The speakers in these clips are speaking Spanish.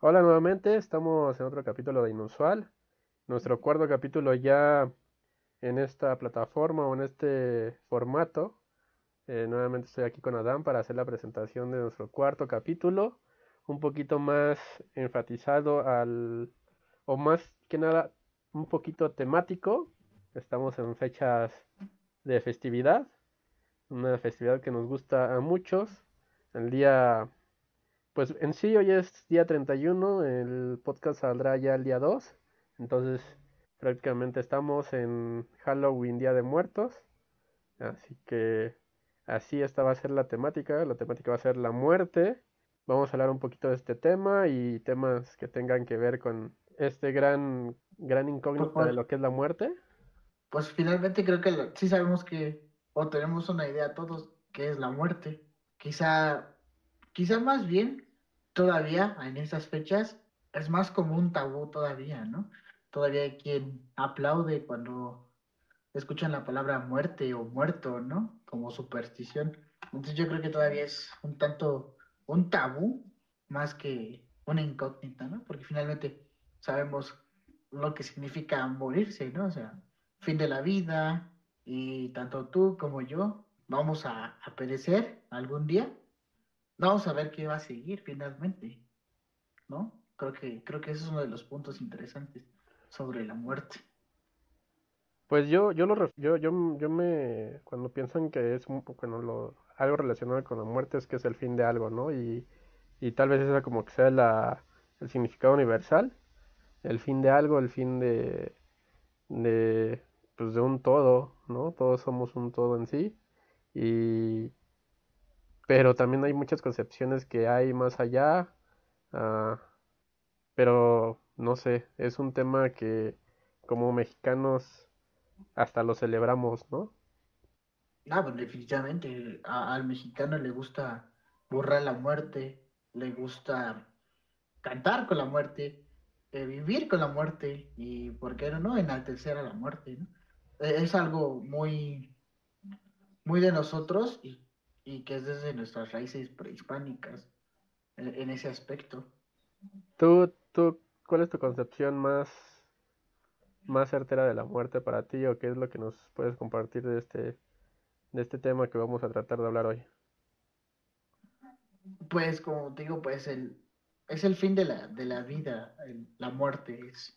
Hola nuevamente, estamos en otro capítulo de Inusual, nuestro cuarto capítulo ya en esta plataforma o en este formato. Eh, nuevamente estoy aquí con Adam para hacer la presentación de nuestro cuarto capítulo, un poquito más enfatizado al, o más que nada, un poquito temático. Estamos en fechas de festividad, una festividad que nos gusta a muchos. El día pues en sí hoy es día 31, el podcast saldrá ya el día 2, entonces prácticamente estamos en Halloween, Día de Muertos, así que así esta va a ser la temática, la temática va a ser la muerte, vamos a hablar un poquito de este tema y temas que tengan que ver con este gran, gran incógnito de lo que es la muerte. Pues finalmente creo que sí sabemos que, o tenemos una idea todos, que es la muerte. Quizá, quizá más bien todavía en esas fechas es más como un tabú todavía, ¿no? Todavía hay quien aplaude cuando escuchan la palabra muerte o muerto, ¿no? Como superstición. Entonces yo creo que todavía es un tanto un tabú más que una incógnita, ¿no? Porque finalmente sabemos lo que significa morirse, ¿no? O sea, fin de la vida y tanto tú como yo vamos a, a perecer algún día Vamos a ver qué va a seguir finalmente, ¿no? Creo que, creo que ese es uno de los puntos interesantes sobre la muerte. Pues yo, yo lo yo, yo, yo me cuando piensan que es bueno, lo, algo relacionado con la muerte es que es el fin de algo, ¿no? Y, y tal vez esa como que sea la, el significado universal, el fin de algo, el fin de, de pues de un todo, ¿no? Todos somos un todo en sí. Y, pero también hay muchas concepciones que hay más allá, ah, pero no sé, es un tema que como mexicanos hasta lo celebramos, ¿no? Ah, pues definitivamente al mexicano le gusta borrar la muerte, le gusta cantar con la muerte, eh, vivir con la muerte y, ¿por qué no, enaltecer a la muerte? ¿no? E, es algo muy, muy de nosotros y y que es desde nuestras raíces prehispánicas en, ese aspecto. ¿Tú, tú, cuál es tu concepción más, más certera de la muerte para ti o qué es lo que nos puedes compartir de este, de este tema que vamos a tratar de hablar hoy? Pues como te digo, pues el, es el fin de la, de la vida, la muerte es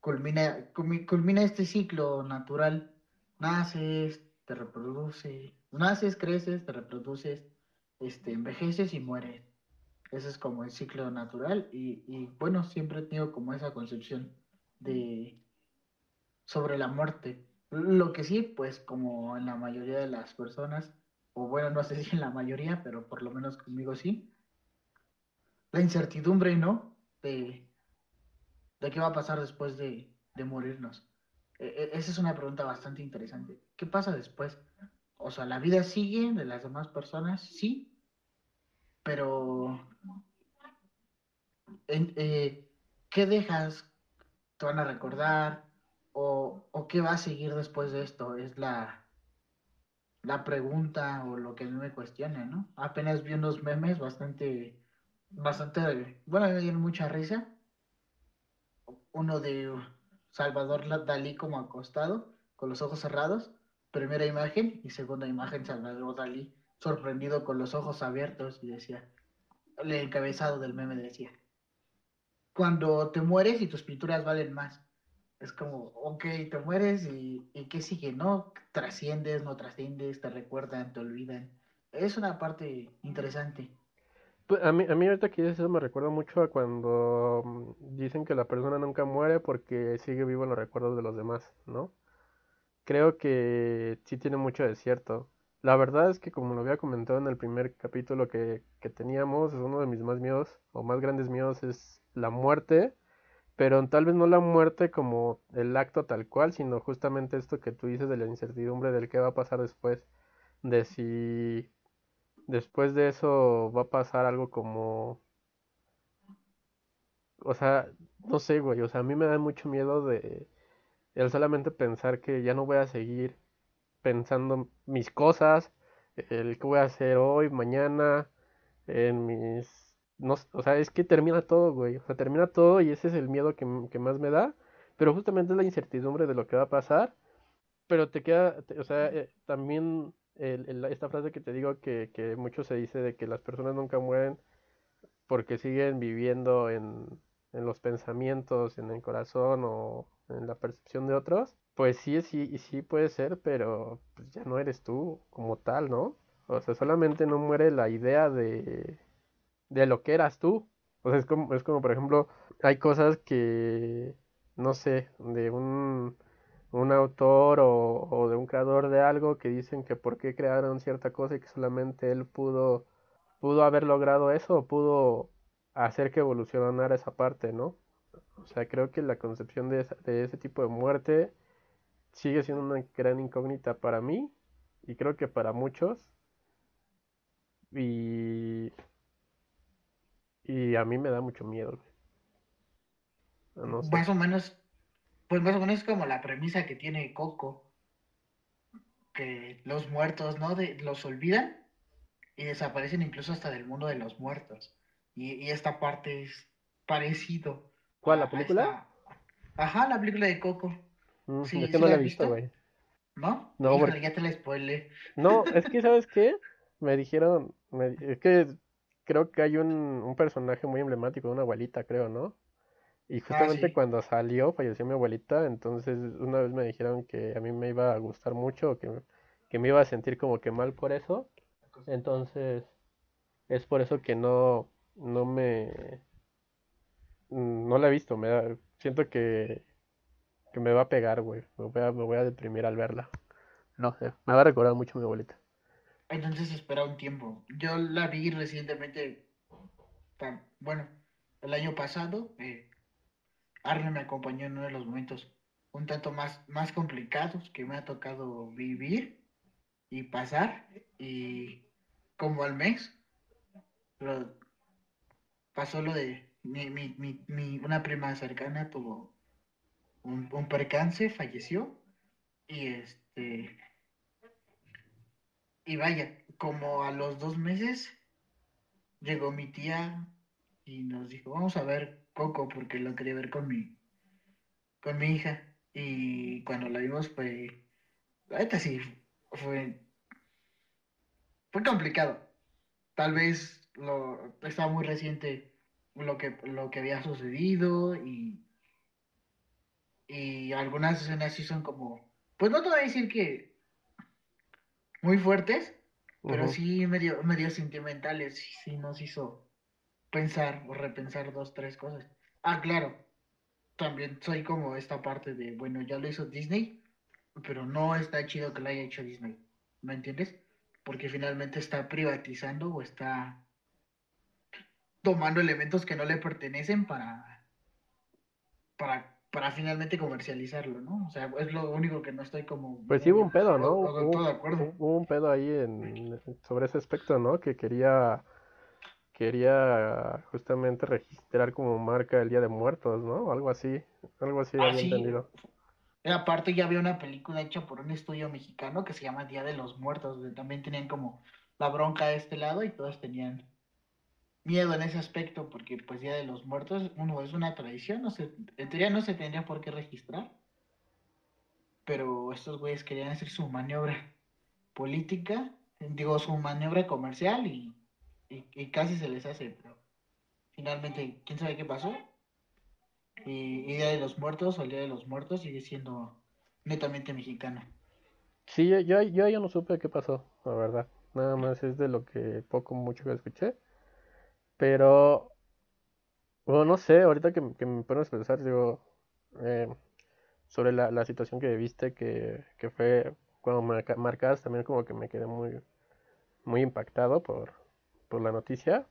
culmina, culmina este ciclo natural, naces, te reproduce, naces, creces, te reproduces, este, envejeces y mueres. Ese es como el ciclo natural y, y, bueno, siempre he tenido como esa concepción de sobre la muerte. Lo que sí, pues como en la mayoría de las personas, o bueno, no sé si en la mayoría, pero por lo menos conmigo sí, la incertidumbre, ¿no? De, de qué va a pasar después de, de morirnos. E, e, esa es una pregunta bastante interesante. ¿Qué pasa después? O sea, la vida sigue de las demás personas, sí, pero eh, ¿qué dejas? ¿Te van a recordar? O, ¿O, qué va a seguir después de esto? Es la, la pregunta o lo que me cuestiona, ¿no? Apenas vi unos memes bastante, bastante, bueno, me dieron mucha risa. Uno de Salvador Dalí como acostado, con los ojos cerrados, primera imagen y segunda imagen Salvador Dalí sorprendido con los ojos abiertos y decía, el encabezado del meme decía, cuando te mueres y tus pinturas valen más. Es como, ok, te mueres y, ¿qué sigue? ¿No? Trasciendes, no trasciendes, te recuerdan, te olvidan. Es una parte interesante. Pues a mí, a mí ahorita que eso me recuerda mucho a cuando mm, dicen que la persona nunca muere porque sigue vivo en los recuerdos de los demás, ¿no? Creo que sí tiene mucho de cierto. La verdad es que como lo había comentado en el primer capítulo que, que teníamos, es uno de mis más miedos o más grandes miedos es la muerte, pero tal vez no la muerte como el acto tal cual, sino justamente esto que tú dices de la incertidumbre del qué va a pasar después, de si después de eso va a pasar algo como... O sea, no sé, güey, o sea, a mí me da mucho miedo de el solamente pensar que ya no voy a seguir pensando mis cosas, el que voy a hacer hoy, mañana, en mis no, o sea, es que termina todo, güey. O sea, termina todo y ese es el miedo que, que más me da. Pero justamente es la incertidumbre de lo que va a pasar. Pero te queda, o sea, eh, también esta frase que te digo que, que mucho se dice de que las personas nunca mueren porque siguen viviendo en, en los pensamientos, en el corazón o en la percepción de otros, pues sí, sí, sí puede ser, pero pues ya no eres tú como tal, ¿no? O sea, solamente no muere la idea de, de lo que eras tú. O sea, es como, es como, por ejemplo, hay cosas que, no sé, de un, un autor o, o de un creador de algo que dicen que por qué crearon cierta cosa y que solamente él pudo, pudo haber logrado eso o pudo hacer que evolucionara esa parte, ¿no? O sea, creo que la concepción de, de ese tipo de muerte sigue siendo una gran incógnita para mí y creo que para muchos. Y, y a mí me da mucho miedo. No Más o menos, pues más o menos es como la premisa que tiene Coco, que los muertos, ¿no? De, los olvidan y desaparecen incluso hasta del mundo de los muertos. Y, esta parte es parecido. ¿Cuál, la película? Ajá, la película de Coco. Mm, sí, es que no la he visto, güey. ¿No? No, porque... ya te la spoilé. No, es que, ¿sabes qué? Me dijeron, es que creo que hay un, un personaje muy emblemático una abuelita, creo, ¿no? Y ah, justamente cuando salió, falleció mi abuelita, entonces una vez me dijeron que a mí me iba a gustar mucho, que, que me iba a sentir como que mal por eso. Entonces, es por eso que no, no me... No la he visto, me da, siento que, que me va a pegar, güey. Me voy a, me voy a deprimir al verla. No sé, me va a recordar mucho a mi abuelita. Entonces espera un tiempo. Yo la vi recientemente, bueno, el año pasado. Eh, Arne me acompañó en uno de los momentos un tanto más, más complicados que me ha tocado vivir y pasar. Y como al mes, pero pasó lo de mi, mi, mi, una prima cercana tuvo un, un, percance, falleció y este y vaya, como a los dos meses llegó mi tía y nos dijo, vamos a ver Coco porque lo quería ver con mi con mi hija y cuando la vimos fue la sí fue fue complicado. Tal vez lo, estaba muy reciente lo que, lo que había sucedido y, y algunas escenas sí son como, pues no te voy a decir que muy fuertes, pero sí medio, medio sentimentales, sí, sí nos hizo pensar o repensar dos, tres cosas. Ah, claro, también soy como esta parte de, bueno, ya lo hizo Disney, pero no está chido que lo haya hecho Disney, ¿me entiendes? Porque finalmente está privatizando o está tomando elementos que no le pertenecen para, para, para finalmente comercializarlo, ¿no? O sea, es lo único que no estoy como... Pues sí hubo un pedo, ¿no? hubo, un pedo ahí en, sobre ese aspecto, ¿no? Que quería quería justamente registrar como marca el Día de Muertos, ¿no? Algo así, algo así ah, había entendido. Aparte ya había una película hecha por un estudio mexicano que se llama Día de los Muertos, donde también tenían como la bronca de este lado y todos tenían miedo en ese aspecto, porque pues Día de los Muertos, uno, es una tradición, no se, en teoría no se tendría por qué registrar, pero estos güeyes querían hacer su maniobra política, digo, su maniobra comercial y, y, casi se les hace, pero finalmente, ¿quién sabe qué pasó? Y, Día de los Muertos o el Día de los Muertos sigue siendo netamente mexicana. Sí, yo, yo, yo, yo no supe qué pasó, la verdad. Nada más es de lo que poco mucho que escuché. Pero, bueno, no sé, ahorita que, que me pones a pensar, digo, eh, sobre la, la, situación que viste, que, que fue cuando marcas, también como que me quedé muy, muy impactado por, por la noticia.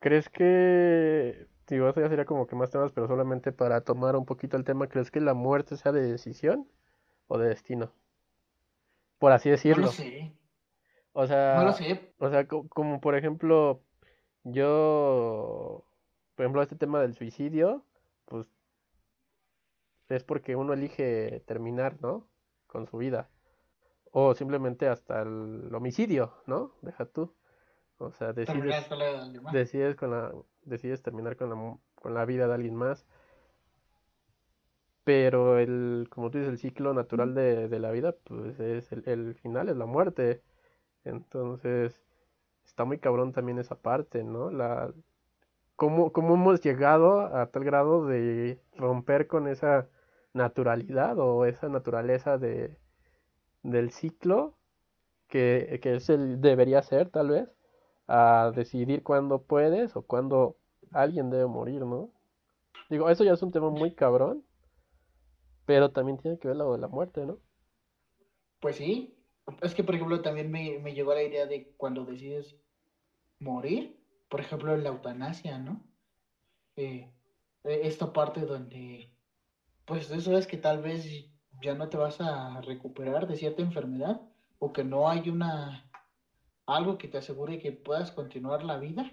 ¿Crees que, digo, eso ya sería como que más temas, pero solamente para tomar un poquito el tema, ¿crees que la muerte sea de decisión o de destino? Por así decirlo. No lo sé. O sea, no lo sé. O sea, como por ejemplo, yo, por ejemplo, este tema del suicidio, pues es porque uno elige terminar, ¿no? Con su vida. O simplemente hasta el homicidio, ¿no? Deja tú. O sea, decides, decides, con la, decides terminar con la, con la vida de alguien más. Pero el, como tú dices, el ciclo natural de, de la vida, pues es el, el, final, es la muerte. Entonces, está muy cabrón también esa parte, ¿no? La, cómo, cómo hemos llegado a tal grado de romper con esa naturalidad o esa naturaleza de, del ciclo que, que es el debería ser tal vez a decidir cuándo puedes o cuándo alguien debe morir, ¿no? Digo, eso ya es un tema muy cabrón, pero también tiene que ver lo de la muerte, ¿no? Pues sí, es que por ejemplo también me, me llegó la idea de cuando decides morir, por ejemplo en la eutanasia, ¿no? Eh, esta parte donde, pues eso es que tal vez ya no te vas a recuperar de cierta enfermedad o que no hay una algo que te asegure que puedas continuar la vida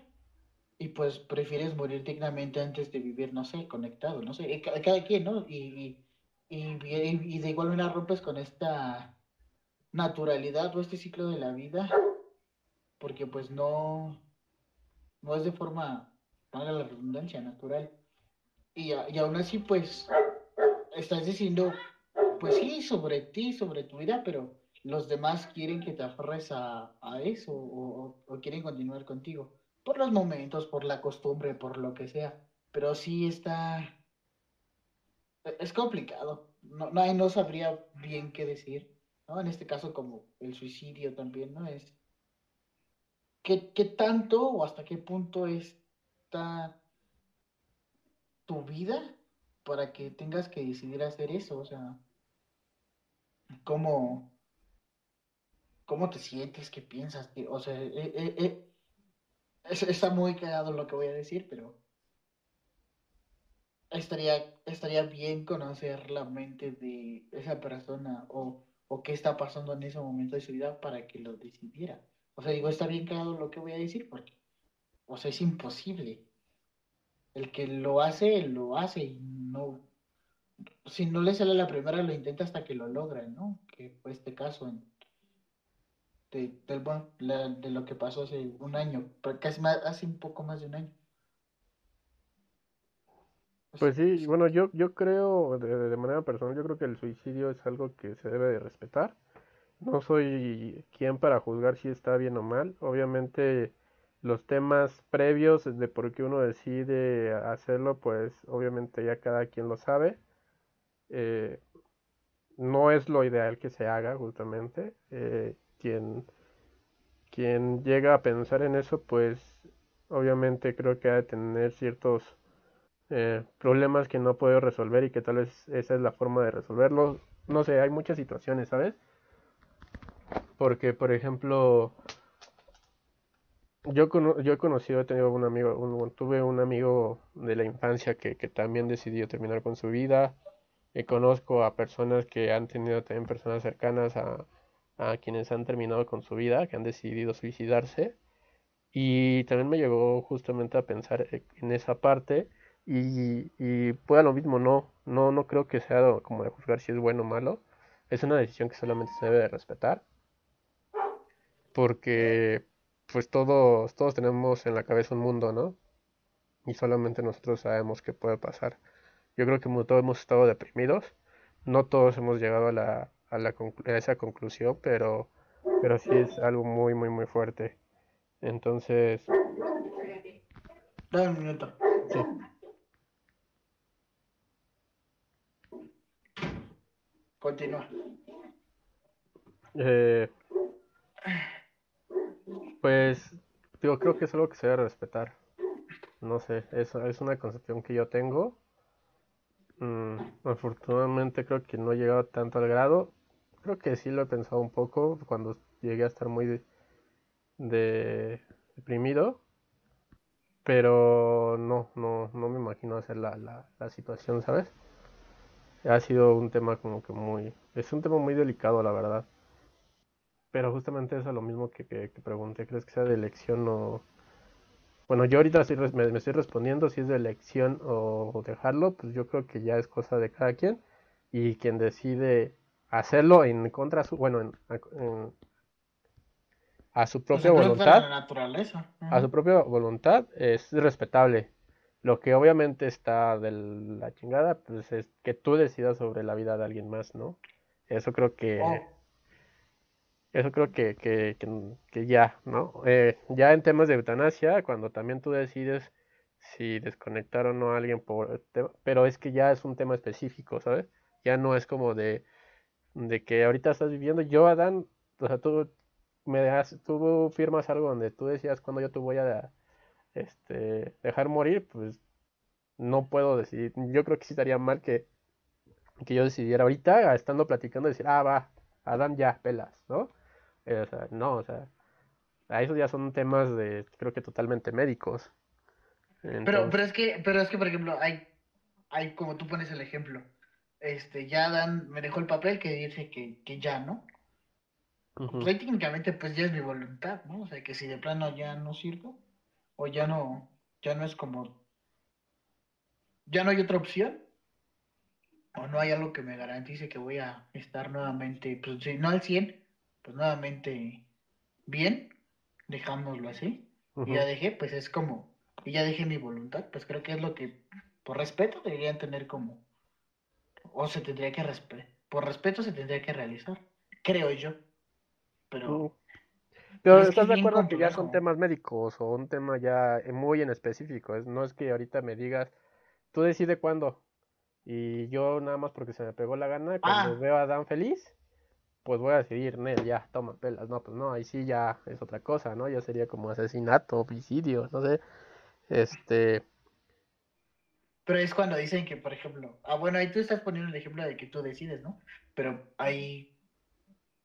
y pues prefieres morir dignamente antes de vivir, no sé, conectado, no sé, cada quien, ¿no? Y, y, y, de igual manera rompes con esta naturalidad o este ciclo de la vida, porque pues no, no es de forma, para la redundancia, natural. Y, y aún así, pues, estás diciendo, pues sí, sobre ti, sobre tu vida, pero los demás quieren que te aferres a, eso o, quieren continuar contigo. Por los momentos, por la costumbre, por lo que sea. Pero sí está... E, es complicado. No, no, no sabría bien qué decir. ¿No? En este caso como el suicidio también, ¿no? Es... ¿Qué, qué tanto o hasta qué punto está tu vida para que tengas que decidir hacer eso? O sea, ¿cómo, ¿Cómo te sientes? ¿Qué piensas? O sea, eh, eh, eh, está muy cagado lo que voy a decir, pero estaría, estaría bien conocer la mente de esa persona o, o qué está pasando en ese momento de su vida para que lo decidiera. O sea, digo, está bien cagado lo que voy a decir porque, o sea, es imposible. El que lo hace, lo hace y no, si no le sale la primera, lo intenta hasta que lo logra, ¿no? Que fue este caso de, de lo que pasó hace un año, casi más, hace un poco más de un año. Pues sí, bueno, yo, yo creo, de, de, manera personal, yo creo que el suicidio es algo que se debe de respetar. No soy quien para juzgar si está bien o mal. Obviamente los temas previos de por qué uno decide hacerlo, pues obviamente ya cada quien lo sabe. Eh, no es lo ideal que se haga justamente. Eh, quien, quien llega a pensar en eso, pues obviamente creo que ha de tener ciertos eh, problemas que no puede resolver y que tal vez esa es la forma de resolverlos. No sé, hay muchas situaciones, ¿sabes? Porque, por ejemplo, yo, yo he conocido, he tenido un amigo, tuve un amigo de la infancia que, también decidió terminar con su vida. Y conozco a personas que han tenido también personas cercanas a, quienes han terminado con su vida, que han decidido suicidarse. Y también me llegó justamente a pensar e, en esa parte y, y pueda lo mismo, no, no, no creo que sea como de juzgar si es bueno o malo. Es una decisión que solamente se debe de respetar. Porque pues todos, todos tenemos en la cabeza un mundo, ¿no? Y solamente nosotros sabemos qué puede pasar. Yo creo que todos hemos estado deprimidos. No todos hemos llegado a la, a, la a esa conclusión, pero, pero sí es algo muy, muy, muy fuerte. Entonces... Dame un minuto. Sí. Continúa. Eh, pues, digo, creo que es algo que se debe respetar. No sé, es, es una concepción que yo tengo. Mm, afortunadamente creo que no he llegado tanto al grado creo que sí lo he pensado un poco cuando llegué a estar muy de, deprimido. Pero no, no, no me imagino hacer la, la, situación, ¿sabes? Ha sido un tema como que muy... Es un tema muy delicado, la verdad. Pero justamente eso es lo mismo que, que, pregunté. ¿Crees que sea de elección o...? Bueno, yo ahorita me, me, estoy respondiendo si es de elección o dejarlo. Pues yo creo que ya es cosa de cada quien. Y quien decide hacerlo en contra su, bueno, en, a su Pues propia la voluntad, a su propia voluntad es respetable. Lo que obviamente está de la chingada, pues es que tú decidas sobre la vida de alguien más, ¿no? Eso creo que, Oh, eso creo que, que, que- que ya, ¿no? Eh, ya en temas de eutanasia, cuando también tú decides si desconectar o no a alguien por, pero es que ya es un tema específico, ¿sabes? Ya no es como de, de que ahorita estás viviendo. Yo, Adán, o sea, tú me das, tú firmas algo donde tú decías cuando yo te voy a este, dejar morir, pues no puedo decidir. Yo creo que sí estaría mal que, que yo decidiera ahorita, estando platicando, decir, ah, va, Adán ya, pelas, ¿no? Eh, o sea, no, o sea, esos ya son temas de, creo que totalmente médicos. Pero, Entonces, pero es que, pero es que, por ejemplo, hay, hay, como tú pones el ejemplo, este, ya Dan me dejó el papel que dice que, que ya, ¿no? ujú, Pues ahí técnicamente, pues ya es mi voluntad, ¿no? O sea, que si de plano ya no sirvo, o ya no, ya no es como, ya no hay otra opción, o no hay algo que me garantice que voy a estar nuevamente, pues si no al 100, pues nuevamente bien, dejámoslo así. Y ya dejé, pues es como, y ya dejé mi voluntad, pues creo que es lo que, por respeto, deberían tener como, o se tendría que respetar, por respeto se tendría que realizar, creo yo. Pero pero es ¿estás es de acuerdo que ya son temas médicos o un tema ya muy en específico? Es, no es que ahorita me digas, tú decide cuándo. Y yo nada más porque se me pegó la gana, cuando Ah, veo a Dan feliz, pues voy a decidir, Nel, ya, toma pelas. No, pues no, ahí sí ya es otra cosa, ¿no? Ya sería como asesinato, homicidio, no sé. Este, pero es cuando dicen que, por ejemplo, ah, bueno, ahí tú estás poniendo el ejemplo de que tú decides, ¿no? Pero ahí,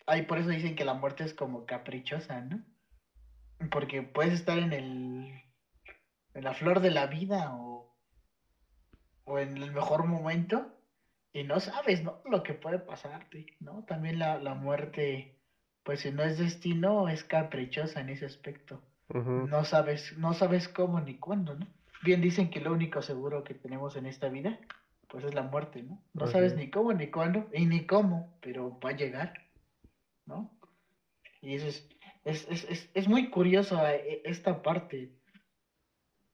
ahí por eso dicen que la muerte es como caprichosa, ¿no? Porque puedes estar en el, en la flor de la vida o, o en el mejor momento y no sabes, ¿no? Lo que puede pasarte, ¿no? También la, la muerte, pues si no es destino, es caprichosa en ese aspecto. No sabes, no sabes cómo ni cuándo, ¿no? Bien dicen que lo único seguro que tenemos en esta vida, pues es la muerte, ¿no? No sabes es. ni cómo ni cuándo y ni cómo, pero va a llegar, ¿no? Y eso es, es, es, es, muy curioso eh, esta parte.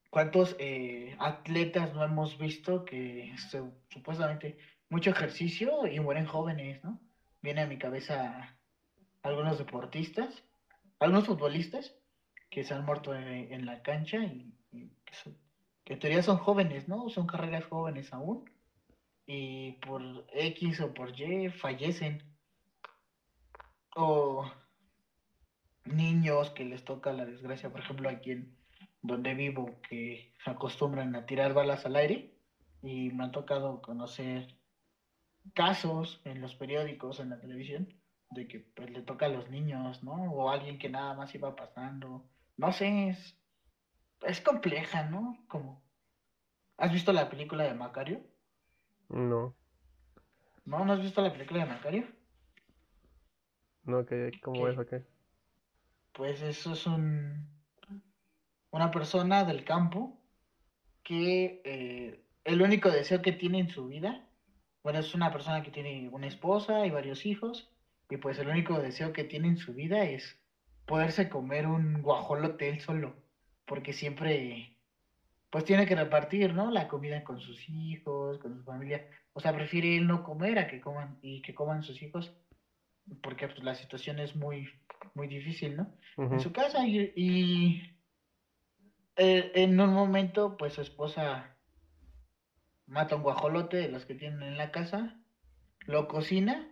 ¿Cuántos eh, atletas no hemos visto que se- supuestamente mucho ejercicio y mueren jóvenes, ¿no? Viene a mi cabeza algunos deportistas, algunos futbolistas que se han muerto en, en la cancha y, que en teoría son jóvenes, ¿no? Son carreras jóvenes aún y por X o por Y fallecen. O niños que les toca la desgracia, por ejemplo, aquí en donde vivo, que se acostumbran a tirar balas al aire y me ha tocado conocer casos en los periódicos, en la televisión, de que pues le toca a los niños, ¿no? O alguien que nada más iba pasando. No sé, es, es compleja, ¿no? Como, ¿has visto la película de Macario? No, ¿No? ¿No has visto la película de Macario? No, que ¿cómo es o qué? pues eso es un, una persona del campo que eh, el único deseo que tiene en su vida, bueno, es una persona que tiene una esposa y varios hijos, y pues el único deseo que tiene en su vida es poderse comer un guajolote él solo, porque siempre, pues tiene que repartir, ¿no? La comida con sus hijos, con su familia, o sea, prefiere él no comer a que coman y que coman sus hijos, porque pues la situación es muy, muy difícil, ¿no? En su casa y, y eh, en un momento, pues su esposa mata un guajolote de los que tienen en la casa, lo cocina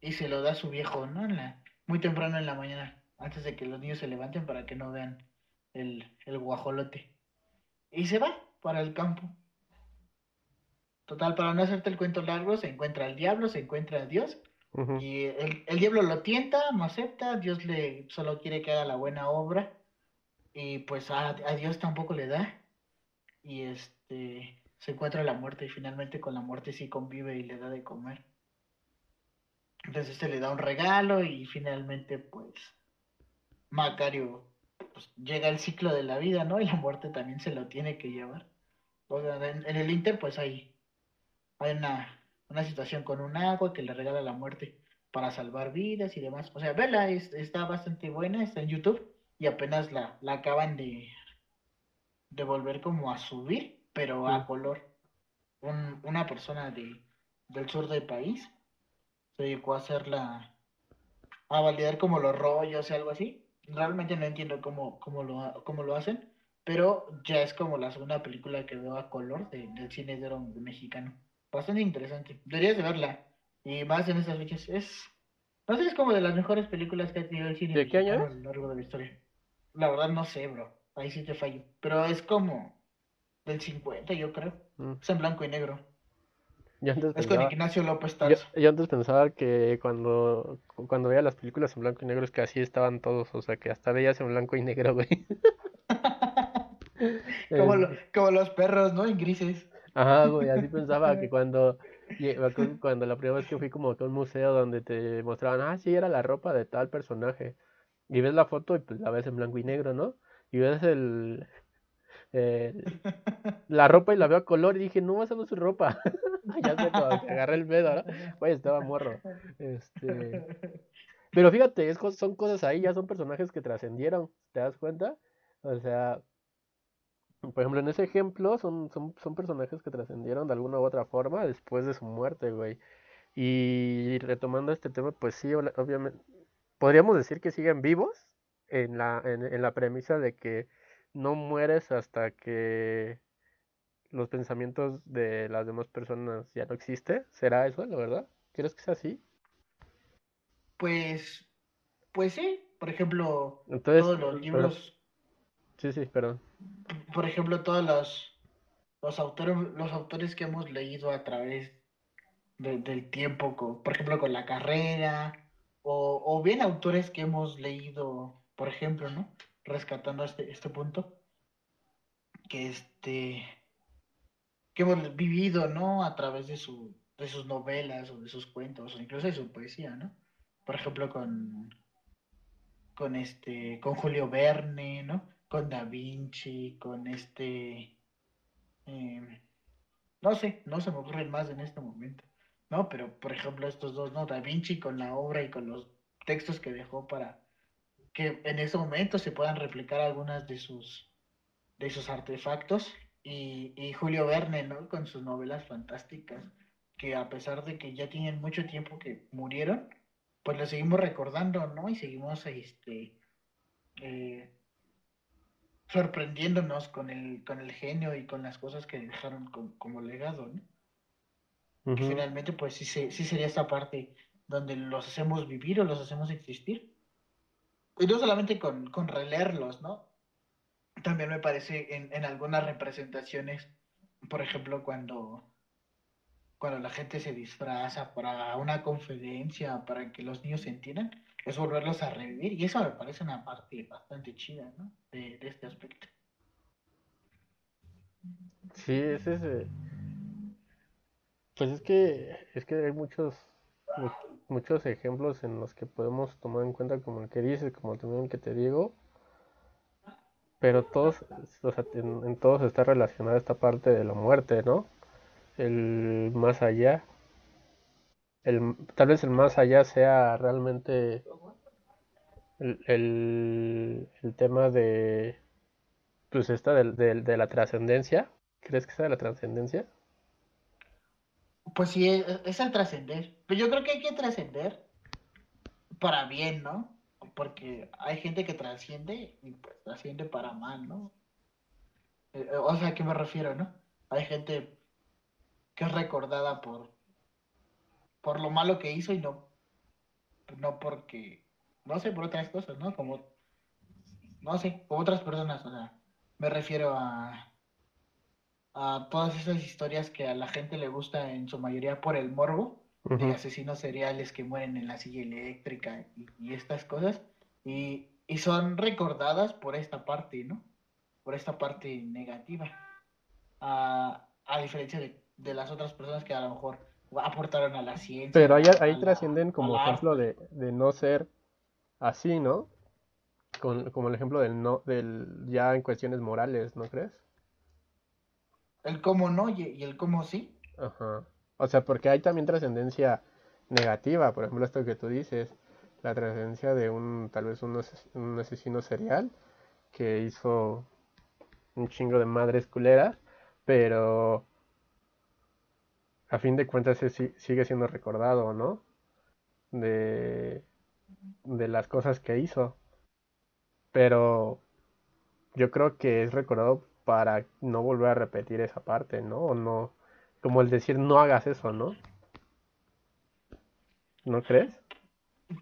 y se lo da a su viejo, ¿no? En la- muy temprano en la mañana, antes de que los niños se levanten para que no vean el, el guajolote. Y se va para el campo. Total, para no hacerte el cuento largo, se encuentra al diablo, se encuentra a Dios. Y el, el diablo lo tienta, no acepta, Dios le solo quiere que haga la buena obra. Y pues a, a Dios tampoco le da. Y este se encuentra la muerte y finalmente con la muerte sí convive y le da de comer. Entonces este le da un regalo y finalmente pues Macario pues, llega el ciclo de la vida, ¿no? Y la muerte también se lo tiene que llevar. En, en el Inter pues hay una, una situación con un agua que le regala la muerte. para salvar vidas y demás. O sea, vela, está bastante buena, está en YouTube y apenas la, la acaban de, de volver como a subir, pero a color. una persona de, del sur del país se dedicó a hacerla, a validar como los rollos y algo así. Realmente no entiendo cómo, cómo, lo, cómo lo hacen, pero ya es como la segunda película que veo a color del cine de mexicano. Bastante interesante. Deberías de verla. Y más en estas fechas. Es, no sé, es como de las mejores películas que ha tenido el cine ¿De qué año? a lo largo de la historia. La verdad no sé, bro. Ahí sí te fallo. Pero es como del 50, yo creo. Mm. Es en blanco y negro. es con Ignacio López Tarso. Yo, antes pensaba que cuando, cuando veía las películas en blanco y negro es que así estaban todos. O sea, que hasta veías en blanco y negro, güey. como, como los perros, ¿no? En grises. Ajá, güey, así pensaba que cuando, cuando la primera vez que fui como a un museo donde te mostraban, ah, sí, era la ropa de tal personaje. Y ves la foto y pues la ves en blanco y negro, ¿no? Y ves el, la ropa y la veo a color y dije, no, esa no es su ropa. ya sé, agarré el pedo, ¿no? Güey, estaba morro. Este... Pero fíjate, es, son cosas ahí, ya son personajes que trascendieron, ¿te das cuenta? O sea, por ejemplo, en ese ejemplo son, son, son personajes que trascendieron de alguna u otra forma después de su muerte, güey. Y retomando este tema, pues sí, obviamente, podríamos decir que siguen vivos en la, en, la premisa de que no mueres hasta que los pensamientos de las demás personas ya no existen. ¿Será eso, la verdad? ¿Quieres que sea así? Pues, pues sí. Por ejemplo, todos los libros. Sí, sí, perdón. Por ejemplo, todos los, los autores, los autores que hemos leído a través del tiempo, por ejemplo, con la carrera, o, bien autores que hemos leído, por ejemplo, ¿no? Rescatando este, este punto, que este que hemos vivido, ¿no? A través de su de sus novelas o de sus cuentos o incluso de su poesía, ¿no? Por ejemplo, con con este con Julio Verne, ¿no? Con Da Vinci, con este eh, no sé, no se me ocurren más en este momento. ¿no? Pero, por ejemplo, estos dos, ¿no? Da Vinci con la obra y con los textos que dejó para que en ese momento se puedan replicar algunas de sus, de sus artefactos. Y, y Julio Verne, ¿no? Con sus novelas fantásticas, que a pesar de que ya tienen mucho tiempo que murieron, pues lo seguimos recordando, ¿no? Y seguimos, este, eh, sorprendiéndonos con el, con el genio y con las cosas que dejaron como legado, ¿no? finalmente, pues sí, sí sería esta parte donde los hacemos vivir o los hacemos existir. Y no solamente con, con releerlos, ¿no? También me parece en, en algunas representaciones, por ejemplo, cuando, cuando la gente se disfraza para una conferencia, para que los niños se entiendan, es volverlos a revivir. Y eso me parece una parte bastante chida, ¿no? De, este aspecto. Sí, es ese pues es que, es que hay muchos, muchos ejemplos en los que podemos tomar en cuenta como el que dices, como también el que te digo, pero todos, en, todos está relacionada esta parte de la muerte, ¿no? El más allá, el, tal vez el más allá sea realmente el, el, tema de, pues esta de, de la trascendencia, ¿crees que sea de la trascendencia? Pues sí, es, el trascender. Pero yo creo que hay que trascender para bien, ¿no? Porque hay gente que trasciende y pues trasciende para mal, ¿no? Eh, o sea, ¿a qué me refiero, no? Hay gente que es recordada por, por lo malo que hizo y no, no porque, no sé, por otras cosas, ¿no? Como, no sé, por otras personas, o sea, me refiero a a todas esas historias que a la gente le gusta en su mayoría por el morbo, de asesinos seriales que mueren en la silla eléctrica y, estas cosas, y, son recordadas por esta parte, ¿no? Por esta parte negativa, a, diferencia de, las otras personas que a lo mejor aportaron a la ciencia. Pero ahí, ahí trascienden como ejemplo de, no ser así, ¿no? como el ejemplo del no, del ya en cuestiones morales, ¿no crees? El cómo no y, el cómo sí. Ajá. O sea, porque hay también trascendencia negativa, por ejemplo, esto que tú dices, la trascendencia de un, tal vez un, un asesino serial que hizo un chingo de madres culeras, pero a fin de cuentas sigue siendo recordado, ¿no? De, de las cosas que hizo. Pero yo creo que es recordado para no volver a repetir esa parte, ¿no? O no, como el decir no hagas eso, ¿no? ¿No crees?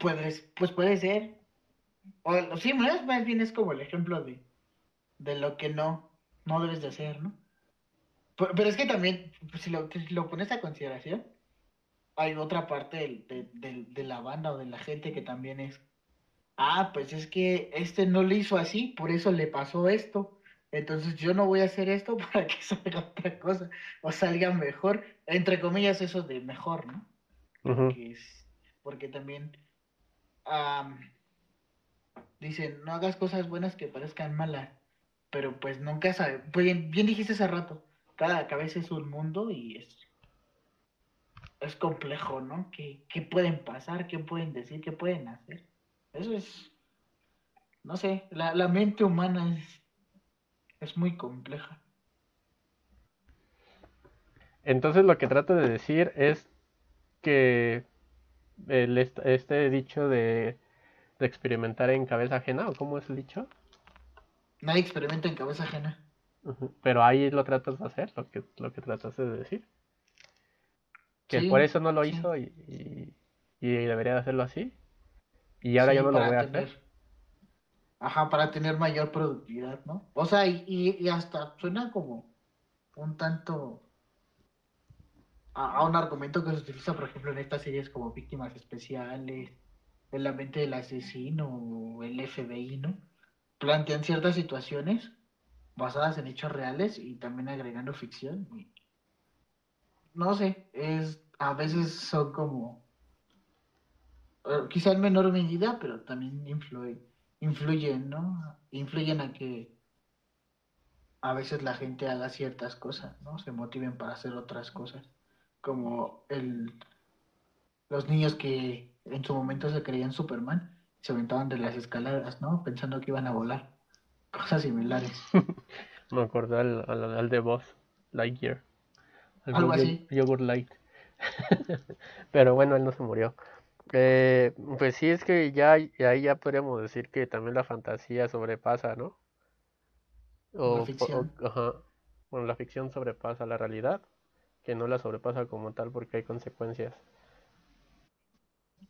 Pues, pues puede ser. O, sí, más bien es como el ejemplo de, de lo que no, no debes de hacer, ¿no? Pero, es que también, pues, si lo, lo pones a consideración, hay otra parte de, la banda o de la gente que también es, ah, pues es que este no lo hizo así, por eso le pasó esto. Entonces yo no voy a hacer esto para que salga otra cosa o salga mejor, entre comillas eso de mejor, ¿no? Porque, es, porque también dicen, no hagas cosas buenas que parezcan malas, pero pues nunca sabes, pues bien, bien dijiste hace rato, cada cabeza es un mundo y es, es complejo, ¿no? ¿Qué, pueden pasar? ¿Qué pueden decir? ¿Qué pueden hacer? Eso es, no sé, la, mente humana es, es muy compleja. Entonces lo que trato de decir es que el, este dicho de, de experimentar en cabeza ajena, ¿o cómo es el dicho? Nadie experimenta en cabeza ajena. Pero ahí lo tratas de hacer, lo que, lo que tratas de decir. Que por eso no lo hizo y, y, debería de hacerlo así. Y ahora yo no lo voy a hacer. Ajá, para tener mayor productividad, ¿no? O sea, y, y hasta suena como un tanto a, a, un argumento que se utiliza, por ejemplo, en estas series como víctimas especiales, en la mente del asesino o el FBI, ¿no? Plantean ciertas situaciones basadas en hechos reales y también agregando ficción. no sé, es a veces son como eh, quizá en menor medida, pero también influyen, influyen, ¿no? Influyen a que a veces la gente haga ciertas cosas, ¿no? Se motiven para hacer otras cosas, como el los niños que en su momento se creían Superman se aventaban de las escaleras, ¿no? Pensando que iban a volar. Cosas similares. Me acuerdo al, al, de Boss, Lightyear. Algo así. Yogurt Light. Pero bueno, él no se murió. Eh, pues sí, es que ya ahí ya podríamos decir que también la fantasía sobrepasa, ¿no? O, la ficción. ajá. Bueno, la ficción sobrepasa la realidad, que no la sobrepasa como tal porque hay consecuencias.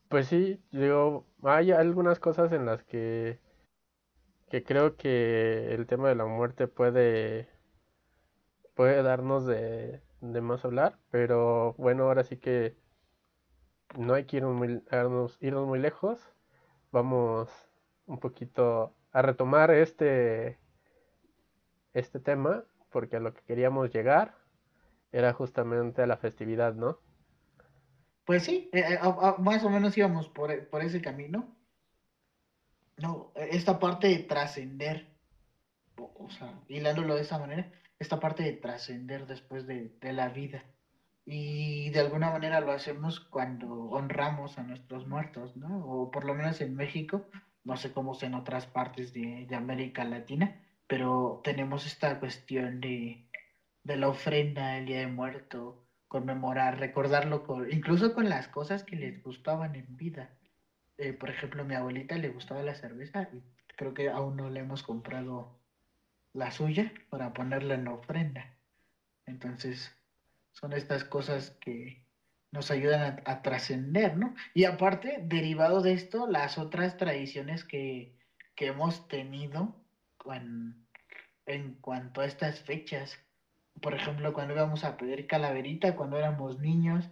Pues sí, digo, hay algunas cosas en las que que creo que el tema de la muerte puede, puede darnos de, más hablar, pero bueno, ahora sí que no hay que irnos muy, irnos, muy lejos. Vamos un poquito a retomar este, este tema, porque a lo que queríamos llegar era justamente a la festividad, ¿no? Pues sí, eh, eh, más o menos íbamos por, por ese camino no, esta parte de trascender, o, sea, hilándolo de esa manera, esta parte de trascender después de, la vida. Y de alguna manera lo hacemos cuando honramos a nuestros muertos, ¿no? O por lo menos en México, no sé cómo es en otras partes de, América Latina, pero tenemos esta cuestión de, de la ofrenda el Día de Muerto, conmemorar, recordarlo, incluso con las cosas que les gustaban en vida. Eh, por ejemplo, a mi abuelita le gustaba la cerveza y creo que aún no le hemos comprado la suya para ponerla en ofrenda. Entonces, son estas cosas que nos ayudan a, trascender, ¿no? Y aparte, derivado de esto, las otras tradiciones que, hemos tenido en, en cuanto a estas fechas. Por ejemplo, cuando íbamos a pedir calaverita cuando éramos niños,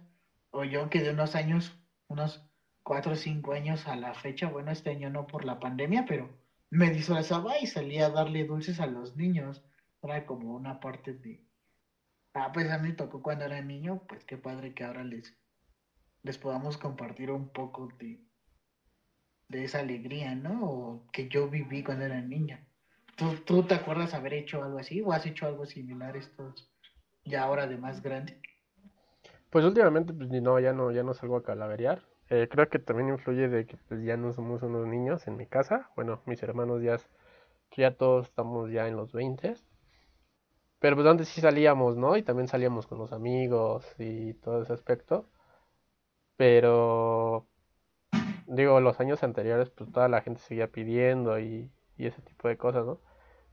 o yo que de unos años, unos cuatro o cinco años a la fecha, bueno, este año no por la pandemia, pero me disfrazaba y salía a darle dulces a los niños. Era como una parte de... Ah, pues a mí tocó cuando era niño, pues qué padre que ahora les, les podamos compartir un poco de, de esa alegría, ¿no? O que yo viví cuando era niña. ¿Tú, ¿Tú te acuerdas haber hecho algo así o has hecho algo similar estos ya ahora de más grande? Pues últimamente, pues no, ya no, ya no salgo a calaverear. Eh, creo que también influye de que pues, ya no somos unos niños en mi casa. Bueno, mis hermanos ya, ya todos estamos ya en los 20. Pero pues antes sí salíamos, ¿no? Y también salíamos con los amigos y todo ese aspecto. Pero, digo, los años anteriores, pues toda la gente seguía pidiendo y, y ese tipo de cosas, ¿no?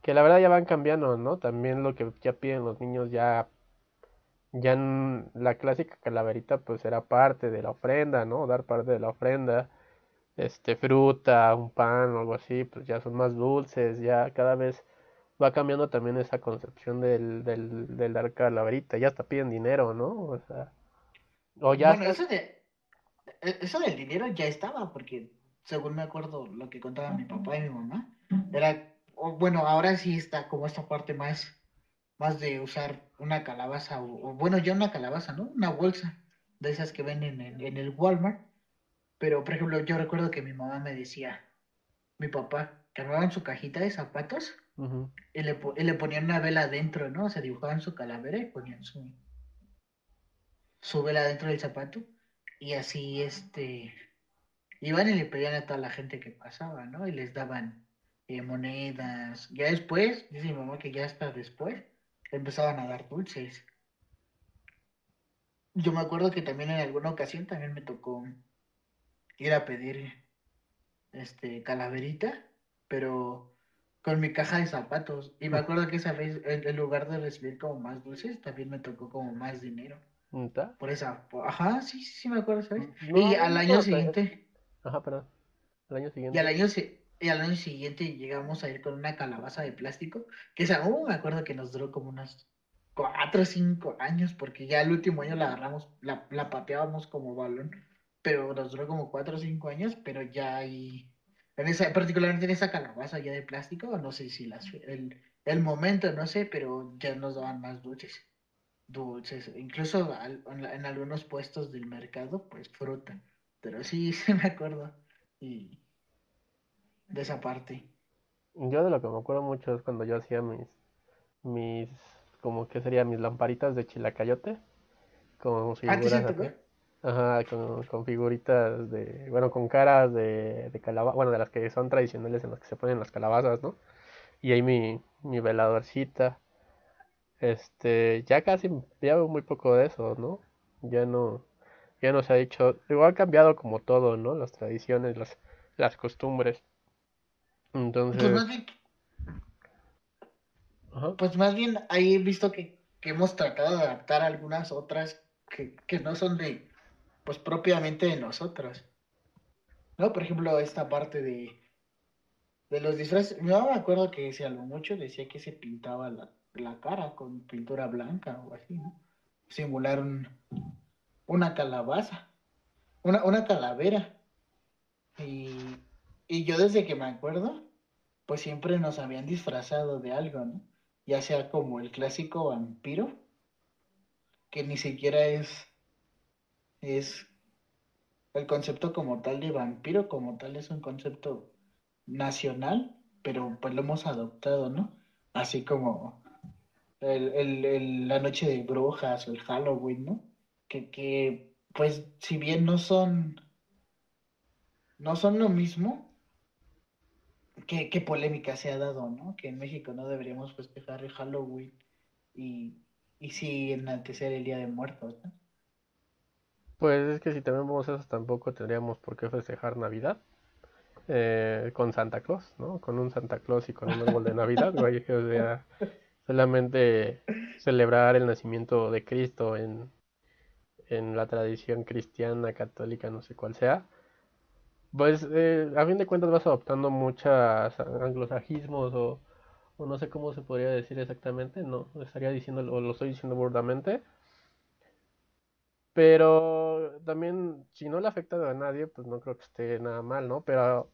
Que la verdad ya van cambiando, ¿no? También lo que ya piden los niños ya ya en la clásica calaverita pues era parte de la ofrenda, ¿no? Dar parte de la ofrenda, este, fruta, un pan o algo así, pues ya son más dulces, ya cada vez va cambiando también esa concepción del, del, del dar calaverita, ya hasta piden dinero, ¿no? O sea, o ya... Bueno, eso, de, e, eso del dinero ya estaba, porque según me acuerdo lo que contaban mi papá y mi mamá, era, bueno, ahora sí está como esta parte más más de usar una calabaza, o, bueno, ya una calabaza, ¿no? Una bolsa de esas que venden en, en, el Walmart. Pero, por ejemplo, yo recuerdo que mi mamá me decía, mi papá, que armaban su cajita de zapatos y, le, y, le, ponían una vela adentro, ¿no? O sea, dibujaban su calavera y ponían su, su vela dentro del zapato. Y así, este, iban y le pedían a toda la gente que pasaba, ¿no? Y les daban eh, monedas. Ya después, dice mi mamá que ya hasta después, empezaban a dar dulces. Yo me acuerdo que también en alguna ocasión también me tocó ir a pedir este calaverita, pero con mi caja de zapatos. Y me acuerdo que esa vez, en, lugar de recibir como más dulces, también me tocó como más dinero. Por esa, ajá, sí, sí, sí me acuerdo, ¿sabes? y al año siguiente. Ajá, perdón. Al año siguiente. Y al año, y al año siguiente llegamos a ir con una calabaza de plástico, que esa, uh, me acuerdo que nos duró como unos cuatro o cinco años, porque ya el último año la agarramos, la, la pateábamos como balón, pero nos duró como cuatro o cinco años, pero ya hay, en esa, particularmente en esa calabaza ya de plástico, no sé si las, el, el momento, no sé, pero ya nos daban más dulces, dulces, incluso en, en algunos puestos del mercado, pues fruta, pero sí, sí me acuerdo, y de esa parte. Yo de lo que me acuerdo mucho es cuando yo hacía mis, mis, como que sería mis lamparitas de chilacayote, con figuras Ajá, con, figuritas de, bueno, con caras de, de calabaza, bueno, de las que son tradicionales en las que se ponen las calabazas, ¿no? Y ahí mi, mi veladorcita. Este, ya casi, ya veo muy poco de eso, ¿no? Ya no, ya no se ha dicho, igual ha cambiado como todo, ¿no? Las tradiciones, las, las costumbres. Entonces. Pues más bien. Pues más bien ahí he visto que, hemos tratado de adaptar algunas otras que, no son de, pues propiamente de nosotros. ¿No? Por ejemplo, esta parte de, de los disfraces. Yo me acuerdo que decía algo mucho, decía que se pintaba la, cara con pintura blanca o así, ¿no? Simular una calabaza, una, una calavera. Y y yo desde que me acuerdo, pues siempre nos habían disfrazado de algo, ¿no? Ya sea como el clásico vampiro, que ni siquiera es, es el concepto como tal de vampiro, como tal es un concepto nacional, pero pues lo hemos adoptado, ¿no? Así como el, la noche de brujas o el Halloween, ¿no? Que, que pues si bien no son, no son lo mismo, qué, polémica se ha dado, ¿no? Que en México no deberíamos festejar el Halloween y, y sí enaltecer el Día de Muertos. Pues es que si tenemos eso tampoco tendríamos por qué festejar Navidad eh, con Santa Claus, ¿no? Con un Santa Claus y con un árbol de Navidad, solamente celebrar el nacimiento de Cristo en, en la tradición cristiana, católica, no sé cuál sea pues eh, a fin de cuentas vas adoptando muchos anglosajismos o, no sé cómo se podría decir exactamente, no estaría diciendo o lo estoy diciendo burdamente. Pero también, si no le afecta a nadie, pues no creo que esté nada mal, ¿no? Pero,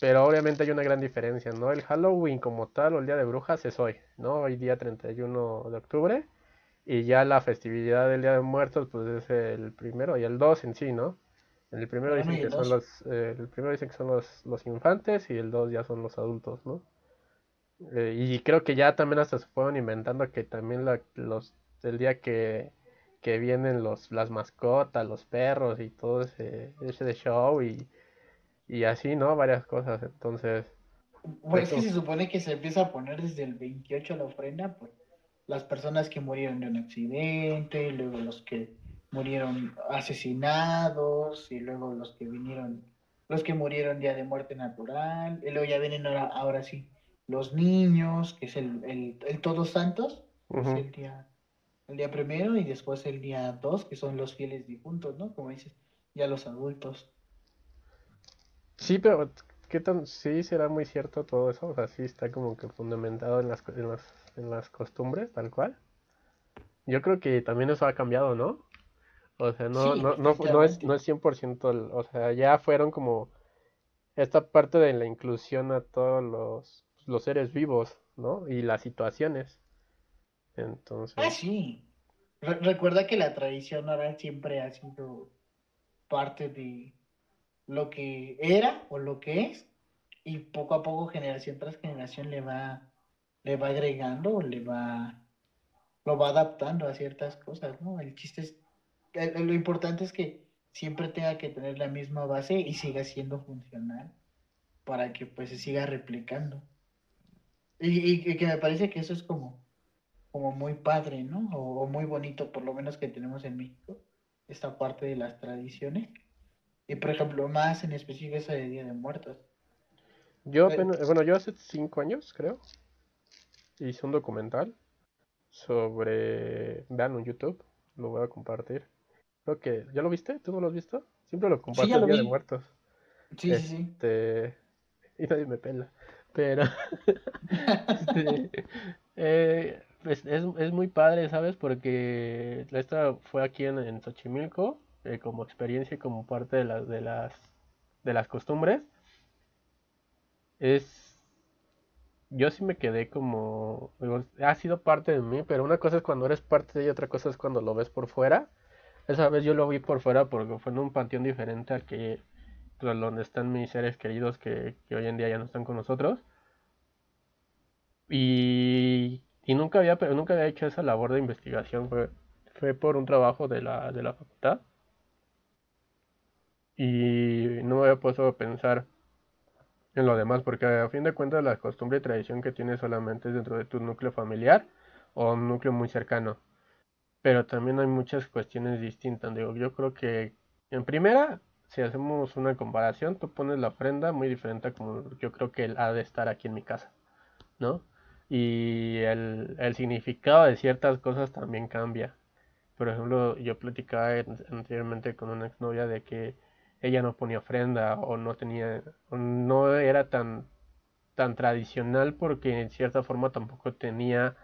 pero obviamente hay una gran diferencia, ¿no? El Halloween como tal o el Día de Brujas es hoy, ¿no? Hoy día 31 de octubre. Y ya la festividad del Día de Muertos, pues es el primero y el 2 en sí, ¿no? El primero dicen que son los, eh, el primero dicen que son los, los infantes y el dos ya son los adultos, ¿no? Eh, y creo que ya también hasta se fueron inventando que también la, los, el día que, que vienen los, las mascotas, los perros y todo ese, ese show y, y así, ¿no? Varias cosas. Entonces, pues que se supone que se empieza a poner desde el 28 la ofrenda por las personas que murieron de un accidente, luego los que murieron asesinados y luego los que vinieron, los que murieron día de muerte natural, y luego ya vienen ahora, ahora sí los niños, que es el, el, Todos Santos, el día, el día primero, y después el día dos, que son los fieles difuntos, ¿no? Como dices, ya los adultos. Sí, pero ¿qué tan, sí será muy cierto todo eso? O sea, sí está como que fundamentado en las, en las, en las costumbres, tal cual. Yo creo que también eso ha cambiado, ¿no? O sea, no, no, no, no, es, no es 100%, o sea, ya fueron como esta parte de la inclusión a todos los, los seres vivos, ¿no? Y las situaciones. Entonces. Ah, sí. recuerda que la tradición oral siempre ha sido parte de lo que era o lo que es, y poco a poco, generación tras generación, le va, le va agregando o le va, lo va adaptando a ciertas cosas, ¿no? El chiste es, lo importante es que siempre tenga que tener la misma base y siga siendo funcional para que pues se siga replicando. Y, que me parece que eso es como, como muy padre, ¿no? O, muy bonito, por lo menos que tenemos en México, esta parte de las tradiciones. Y por ejemplo, más en específico esa de Día de Muertos. Yo bueno, yo hace cinco años, creo, hice un documental sobre, vean en YouTube, lo voy a compartir. Creo que, ¿ya lo viste? ¿Tú no lo has visto? Siempre lo comparto el Día de Muertos. Sí, sí, sí. Este, y nadie me pela. Pero eh, pues, es, es, muy padre, ¿sabes? Porque esta fue aquí en, en Xochimilco, eh, como experiencia y como parte de, las de, las, de las costumbres. Es. Yo sí me quedé como. ha sido parte de mí, pero una cosa es cuando eres parte de ella, otra cosa es cuando lo ves por fuera. Esa vez yo lo vi por fuera porque fue en un panteón diferente al que donde están mis seres queridos que, hoy en día ya no están con nosotros. Y, nunca, había, pero nunca había hecho esa labor de investigación, fue, fue por un trabajo de la, de la facultad. Y no me había puesto a pensar en lo demás, porque a fin de cuentas la costumbre y tradición que tienes solamente es dentro de tu núcleo familiar o un núcleo muy cercano. Pero también hay muchas cuestiones distintas. Digo, yo creo que en primera si hacemos una comparación, tú pones la ofrenda muy diferente a como yo creo que él ha de estar aquí en mi casa, ¿no? Y el, significado de ciertas cosas también cambia. Por ejemplo, yo platicaba anteriormente con una exnovia de que ella no ponía ofrenda o no tenía, no era tan, tan tradicional porque en cierta forma tampoco tenía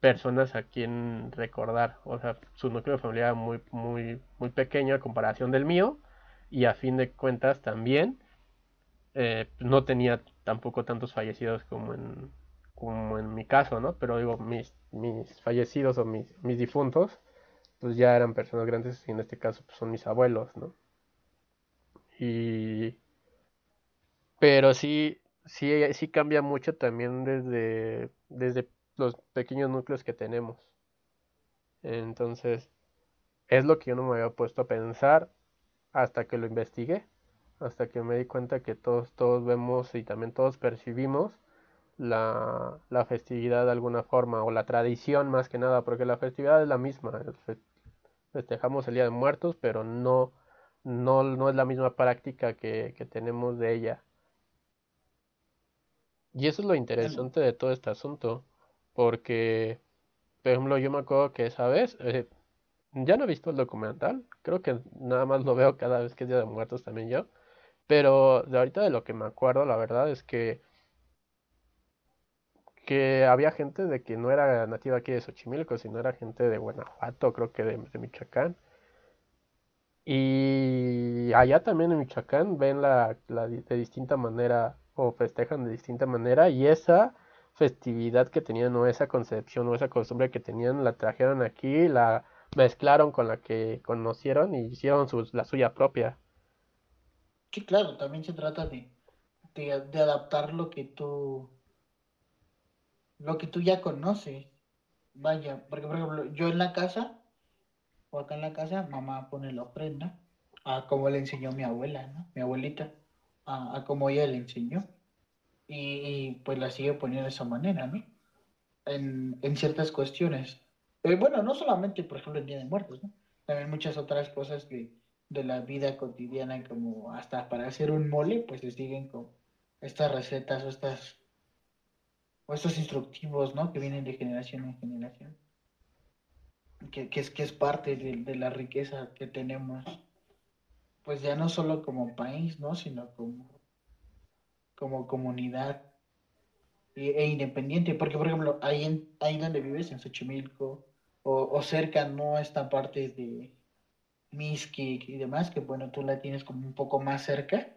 personas a quien recordar. O sea, su núcleo familiar muy, muy, muy pequeño a comparación del mío y a fin de cuentas también eh, no tenía tampoco tantos fallecidos como en, como en mi caso, ¿no? Pero digo, mis, mis fallecidos o mis, mis difuntos, pues ya eran personas grandes y en este caso pues son mis abuelos, ¿no? Y... Pero sí, sí, sí cambia mucho también desde, desde los pequeños núcleos que tenemos. Entonces, es lo que yo no me había puesto a pensar hasta que lo investigué, hasta que me di cuenta que todos, todos vemos y también todos percibimos la, festividad de alguna forma, o la tradición más que nada, porque la festividad es la misma. Festejamos el Día de Muertos, pero no, no, no es la misma práctica que, tenemos de ella. Y eso es lo interesante de todo este asunto, porque, por ejemplo, yo me acuerdo que esa vez, eh, ya no he visto el documental, creo que nada más lo veo cada vez que es Día de Muertos también yo. Pero de ahorita de lo que me acuerdo, la verdad es que que había gente de que no era nativa aquí de Xochimilco, sino era gente de Guanajuato, creo que de, Michoacán. Y allá también en Michoacán ven la, la, de distinta manera o festejan de distinta manera y esa festividad que tenían o esa concepción o esa costumbre que tenían la trajeron aquí, la mezclaron con la que conocieron y hicieron la suya propia. Sí, claro, también se trata de, de, adaptar lo que tú lo que tú ya conoces. Vaya, porque por ejemplo, yo en la casa, o acá en la casa, mamá pone la ofrenda a como le enseñó mi abuela, ¿no? Mi abuelita, a, a como ella le enseñó. Y, pues la sigue poniendo de esa manera, ¿no? En, en ciertas cuestiones. Eh, bueno, no solamente, por ejemplo, el Día de Muertos, ¿no? También muchas otras cosas que, de la vida cotidiana, como hasta para hacer un mole, pues le siguen con estas recetas o estas o estos instructivos, ¿no? Que vienen de generación en generación. Que, es, que es parte de, la riqueza que tenemos, pues ya no solo como país, ¿no? Sino como, como comunidad e, independiente. Porque, por ejemplo, ahí, en, ahí donde vives, en Xochimilco, o, o cerca, ¿no? Esta parte de Miskik y demás, que bueno, tú la tienes como un poco más cerca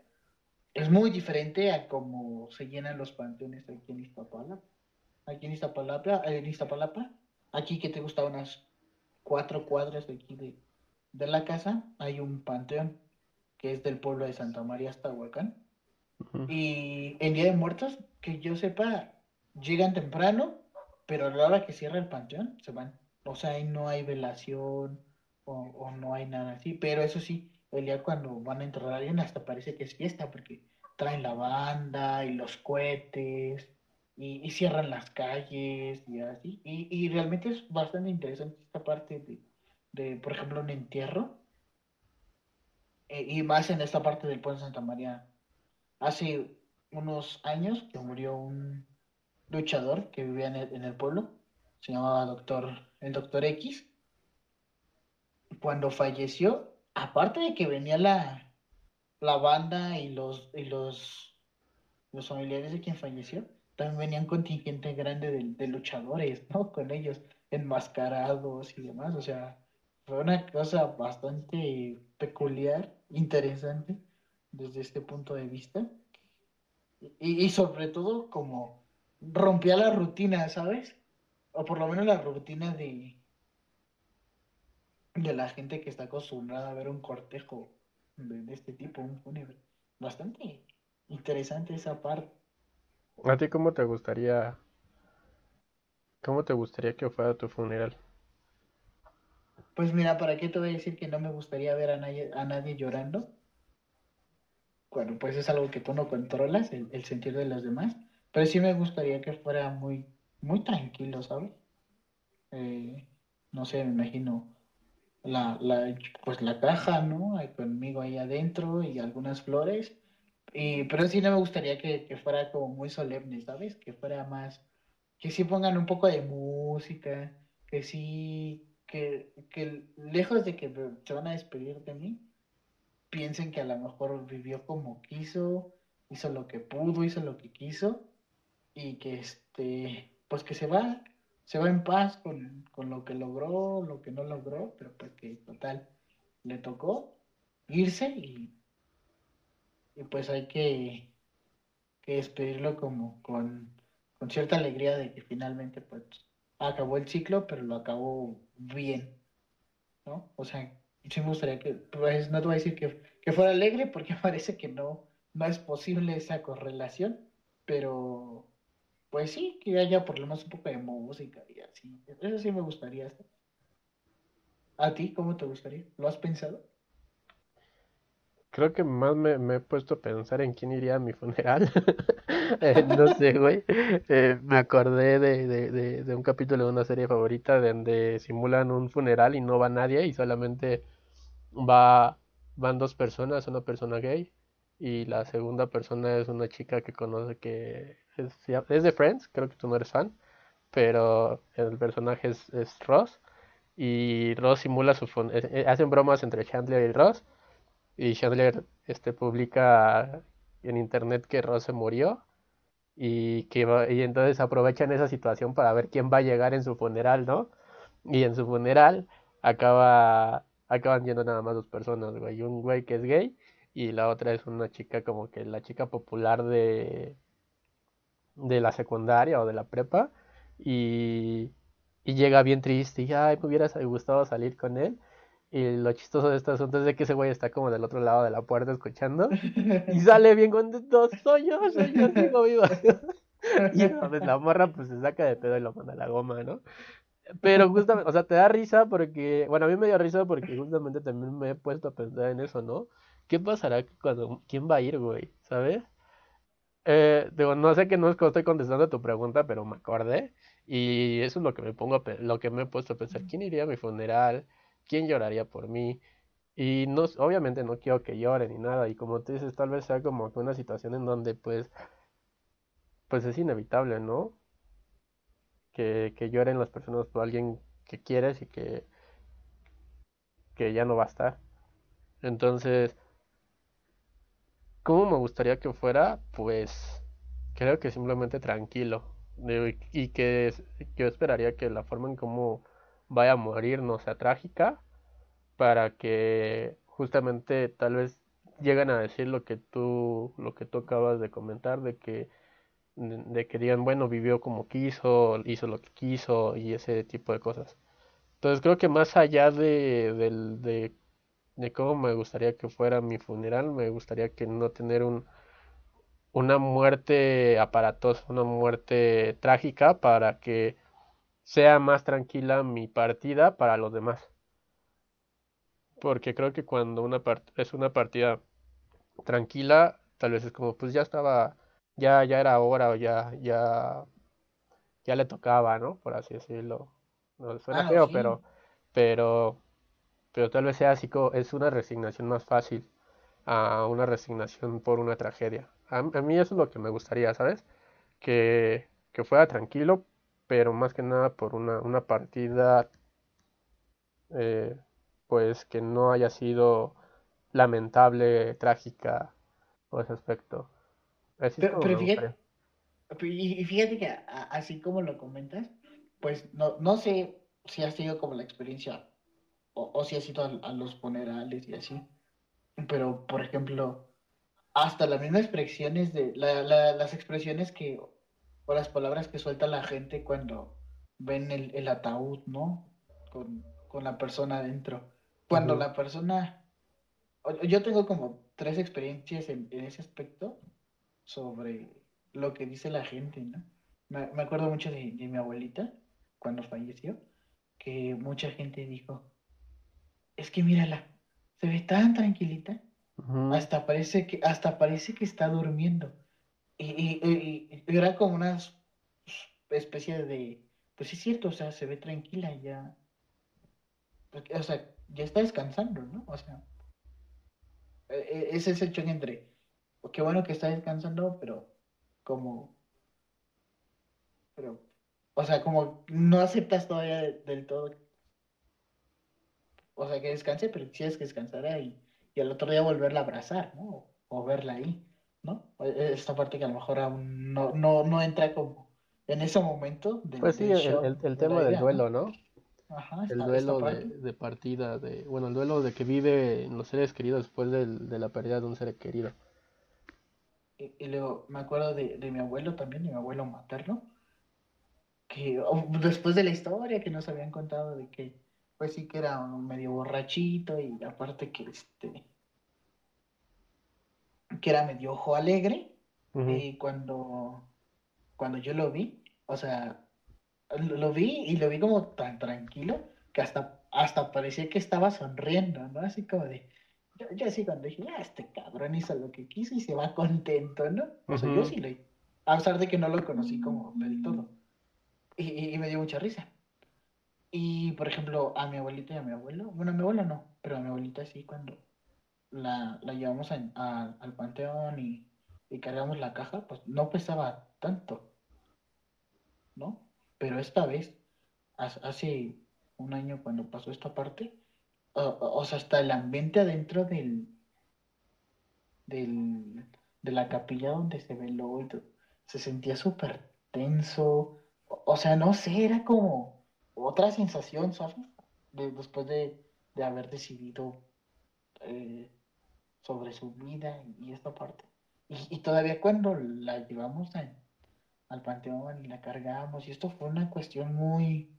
es muy diferente a cómo se llenan los panteones aquí en Iztapalapa. Aquí en Iztapalapa, en Iztapalapa aquí que te gusta unas cuatro cuadras de aquí de, la casa, hay un panteón que es del pueblo de Santa María hasta Huacán. Y en Día de Muertos, que yo sepa, llegan temprano, pero a la hora que cierra el panteón, se van. O sea, ahí no hay velación o, no hay nada así. Pero eso sí, el día cuando van a enterrar a alguien hasta parece que es fiesta porque traen la banda y los cohetes y, cierran las calles y así. Y, realmente es bastante interesante esta parte de, por ejemplo, un entierro. E, y más en esta parte del pueblo de Santa María. Hace unos años que murió un luchador que vivía en el, en el pueblo, se llamaba doctor, el doctor X. Cuando falleció, aparte de que venía la, la banda y los, y los, los familiares de quien falleció, también venía un contingente grande de, luchadores, ¿no? Con ellos, enmascarados y demás. O sea, fue una cosa bastante peculiar, interesante, desde este punto de vista. Y, y sobre todo, como rompía la rutina, ¿sabes? O por lo menos la rutina de, de la gente que está acostumbrada a ver un cortejo de, este tipo, un fúnebre. Bastante interesante esa parte. ¿A ti cómo te gustaría, cómo te gustaría que fuera tu funeral? Pues mira, ¿para qué te voy a decir que no me gustaría ver a nadie, a nadie llorando? Bueno, pues es algo que tú no controlas, el, el sentir de los demás. Pero sí me gustaría que fuera muy, muy tranquilo, ¿sabes? Eh, no sé, me imagino la, la, pues la caja, ¿no? conmigo ahí adentro y algunas flores. Y, pero sí no me gustaría que, que, fuera como muy solemne, ¿sabes? Que fuera más, que sí pongan un poco de música, que sí, que, que lejos de que se van a despedir de mí, piensen que a lo mejor vivió como quiso, hizo lo que pudo, hizo lo que quiso, y que este, pues que se va, se va en paz con, lo que logró, lo que no logró, pero pues que total le tocó irse y, y pues hay que, que despedirlo como con, cierta alegría de que finalmente pues acabó el ciclo, pero lo acabó bien, ¿no? O sea, sí me gustaría que, pues no te voy a decir que, que fuera alegre porque parece que no, no es posible esa correlación, pero pues sí, que haya por lo menos un poco de música y así. Eso sí me gustaría. ¿A ti cómo te gustaría? ¿Lo has pensado? Creo que más me, he puesto a pensar en quién iría a mi funeral. Eh, no sé, güey. Eh, me acordé de, de, de, un capítulo de una serie favorita donde simulan un funeral y no va nadie y solamente va, van dos personas, una persona gay y la segunda persona es una chica que conoce que es, de Friends, creo que tú no eres fan, pero el personaje es, Ross y Ross simula su eh, eh, hacen bromas entre Chandler y Ross y Chandler este publica en internet que Ross se murió y que y entonces aprovechan esa situación para ver quién va a llegar en su funeral, ¿no? Y en su funeral acaba acaban yendo nada más dos personas, güey, un güey que es gay y la otra es una chica como que la chica popular de de la secundaria o de la prepa. Y, y llega bien triste y ay me hubiera gustado salir con él y lo chistoso de este asunto es de que ese güey está como del otro lado de la puerta escuchando y sale bien contento soy yo soy yo sigo vivo y entonces la morra pues se saca de pedo y lo manda a la goma no Pero justamente, o sea, te da risa porque, bueno, a mí me dio risa porque justamente también me he puesto a pensar en eso, ¿no? ¿Qué pasará cuando, quién va a ir, güey? ¿Sabes? Eh, digo, no sé que no estoy contestando a tu pregunta, pero me acordé y eso es lo que me pongo, lo que me he puesto a pensar. ¿Quién iría a mi funeral? ¿Quién lloraría por mí? Y no, obviamente no quiero que lloren ni nada. Y como tú dices, tal vez sea como una situación en donde pues, pues es inevitable, ¿no? Que, que lloren las personas por alguien que quieres y que, que ya no va a estar. Entonces, ¿cómo me gustaría que fuera? Pues creo que simplemente tranquilo. Y que yo esperaría que la forma en cómo vaya a morir no sea trágica para que justamente tal vez lleguen a decir lo que tú lo que tú acabas de comentar de que de que digan bueno vivió como quiso hizo lo que quiso y ese tipo de cosas. Entonces creo que más allá de, de, de cómo me gustaría que fuera mi funeral me gustaría que no tener un una muerte aparatosa una muerte trágica para que sea más tranquila mi partida para los demás. Porque creo que cuando una es una partida tranquila, tal vez es como, pues ya estaba, ya, ya era hora o ya, ya, ya le tocaba, ¿no? Por así decirlo. No suena ah, feo, pero, pero, pero tal vez sea así es una resignación más fácil a una resignación por una tragedia. A, mí eso es lo que me gustaría, ¿sabes? Que, que fuera tranquilo, pero más que nada por una, una partida eh, pues que no haya sido lamentable, trágica por ese aspecto. Pero, fíjate, y fíjate que así como lo comentas, pues no, no sé si ha sido como la experiencia o, si ha sido a, los funerales y así, pero por ejemplo, hasta las mismas expresiones de las expresiones que o las palabras que suelta la gente cuando ven el, ataúd, ¿no? Con, con la persona adentro. Cuando la persona, yo tengo como tres experiencias en, ese aspecto sobre lo que dice la gente, ¿no? Me, acuerdo mucho de, mi abuelita cuando falleció, que mucha gente dijo, es que mírala, se ve tan tranquilita, hasta parece que, hasta parece que está durmiendo. Y, era como una especie de, pues sí es cierto, o sea, se ve tranquila ya. O sea, ya está descansando, ¿no? O sea, e, e, es ese choque entre, qué bueno que está descansando, pero como, pero, o sea, como no aceptas todavía del todo, o sea, que descanse, pero quisieras que descansara y, y al otro día volverla a abrazar, ¿no? O, verla ahí, ¿no? E, esta parte que a lo mejor aún no, no, no entra como en ese momento. pues sí, el, el, tema del duelo, ¿no? el duelo de, partida, de, bueno, el duelo de que vive en los seres queridos después de la pérdida de un ser querido. Y, luego me acuerdo de, mi abuelo también, de mi abuelo materno, que oh, después de la historia que nos habían contado de que, pues sí que era un medio borrachito y aparte que este, que era medio ojo alegre, y cuando, cuando yo lo vi, o sea, lo vi y lo vi como tan tranquilo que hasta, hasta parecía que estaba sonriendo, ¿no? Así como de, yo, así cuando dije, ah, este cabrón hizo lo que quiso y se va contento, ¿no? O sea, yo sí lo, a pesar de que no lo conocí como del todo. Y, me dio mucha risa. Y, por ejemplo, a mi abuelita y a mi abuelo, bueno, a mi abuelo no, pero a mi abuelita sí, cuando la, la llevamos al panteón y, y cargamos la caja, pues no pesaba tanto, ¿no? Pero esta vez, hace un año cuando pasó esta parte, o, sea, hasta el ambiente adentro del, del, de la capilla donde se veló y se sentía súper tenso. O, sea, no sé, era como otra sensación, ¿sabes? después de, haber decidido eh, sobre su vida y, esta parte. Y, y, todavía cuando la llevamos a, al panteón y la cargamos. Y esto fue una cuestión muy,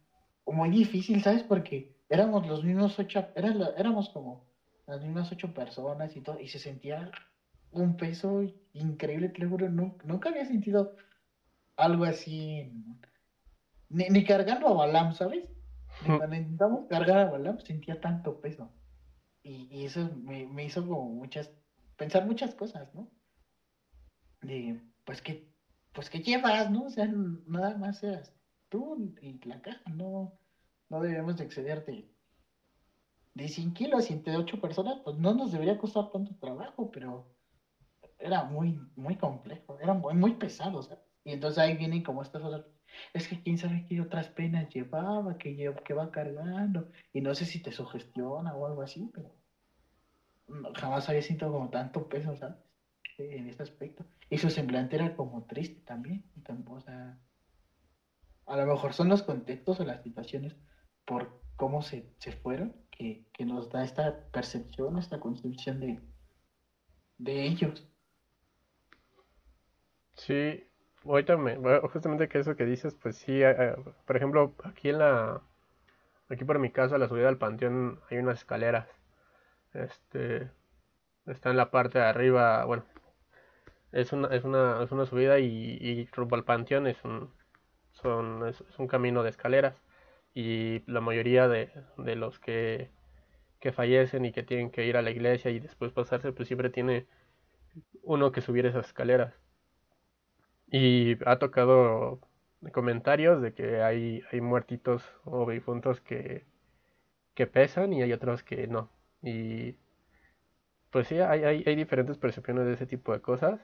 muy difícil, ¿sabes? Porque éramos los mismos ocho, éramos como las mismas ocho personas y todo, y se sentía un peso increíble, te lo nunca había sentido algo así, ni, cargando a Balam, ¿sabes? Cuando intentamos cargar a Balam sentía tanto peso. Y, eso me, me, hizo como muchas, pensar muchas cosas, ¿no? De, pues que, pues que llevas, ¿no? O sea, nada más seas tú y la caja, no, no debemos de excederte de 100 kilos y entre 8 personas, pues no nos debería costar tanto trabajo, pero era muy, muy complejo, era muy, muy pesado, ¿sabes? Y entonces ahí vienen como estas otras, es que quién sabe qué otras penas llevaba, que, va cargando, y no sé si te sugestiona o algo así, pero jamás había sentido como tanto peso, ¿sabes? En este aspecto. Y su semblante era como triste también, o sea, a lo mejor son los contextos o las situaciones por cómo se, se fueron que, que, nos da esta percepción, esta concepción de, de ellos. Sí, ahorita me, justamente que eso que dices, pues sí, eh, eh, por ejemplo, aquí en la, aquí por mi casa, la subida al panteón, hay unas escaleras, este, está en la parte de arriba, bueno, es una, es una, es una subida y, rumbo al panteón es un, son, es, un camino de escaleras y la mayoría de, de los que, que, fallecen y que tienen que ir a la iglesia y después pasarse, pues siempre tiene uno que subir esas escaleras. Y ha tocado comentarios de que hay, hay muertitos o difuntos que, que pesan y hay otros que no. Y pues sí, hay, hay, diferentes percepciones de ese tipo de cosas.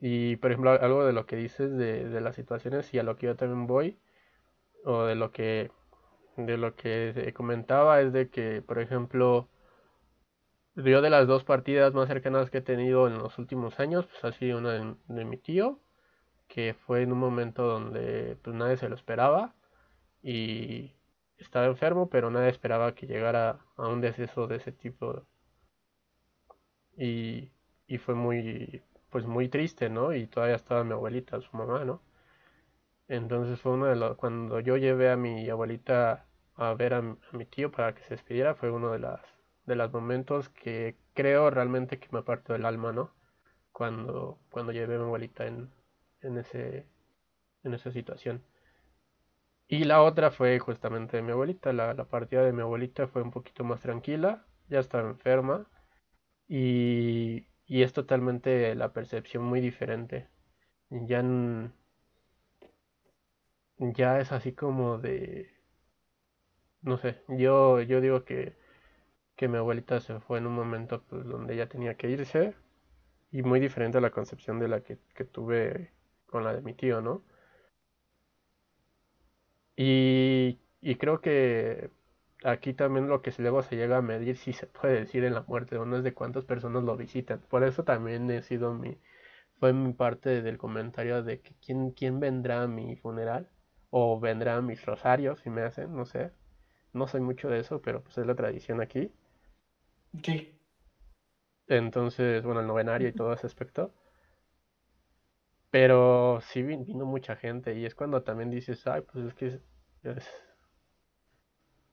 Y por ejemplo, algo de lo que dices de, de las situaciones y a lo que yo también voy, o de lo que de lo que comentaba es de que, por ejemplo, yo de las dos partidas más cercanas que he tenido en los últimos años, pues ha sido una de, mi tío, que fue en un momento donde pues nadie se lo esperaba y estaba enfermo, pero nadie esperaba que llegara a un deceso de ese tipo. Y, y fue muy, pues muy triste, ¿no? Y todavía estaba mi abuelita, su mamá, ¿no? Entonces fue uno de los, cuando yo llevé a mi abuelita a ver a, mi tío para que se despidiera, fue uno de las de los momentos que creo realmente que me apartó del alma, ¿no? Cuando, cuando llevé a mi abuelita en, en, ese, en esa situación. Y la otra fue justamente de mi abuelita. La, la partida de mi abuelita fue un poquito más tranquila. Ya estaba enferma. Y, y es totalmente la percepción muy diferente. Ya, ya es así como de... No sé, yo, yo digo que, que mi abuelita se fue en un momento pues, donde ella tenía que irse y muy diferente a la concepción de la que, que tuve con la de mi tío, ¿no? Y, y creo que aquí también lo que luego se llega a medir si se puede decir en la muerte o no es de cuántas personas lo visitan. Por eso también he sido mi, fue mi parte del comentario de que quién, quién vendrá a mi funeral o vendrá a mis rosarios si me hacen, no sé. No soy mucho de eso, pero pues es la tradición aquí. Sí. Entonces, bueno, el novenario y todo ese aspecto. Pero sí vino mucha gente y es cuando también dices, ay, pues es que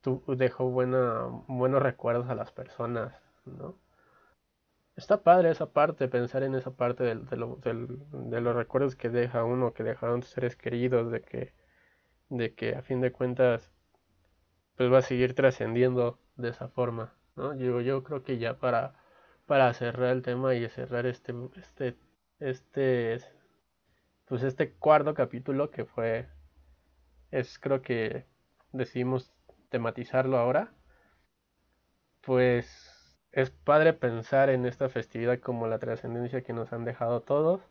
tú dejó buena, buenos recuerdos a las personas, ¿no? Está padre esa parte, pensar en esa parte de, de los recuerdos que deja uno, que dejaron seres queridos, de que, de que a fin de cuentas pues va a seguir trascendiendo de esa forma, ¿no? Yo, yo creo que ya para, para cerrar el tema y cerrar este, este, este, pues este cuarto capítulo que fue, es creo que decidimos tematizarlo ahora, pues es padre pensar en esta festividad como la trascendencia que nos han dejado todos.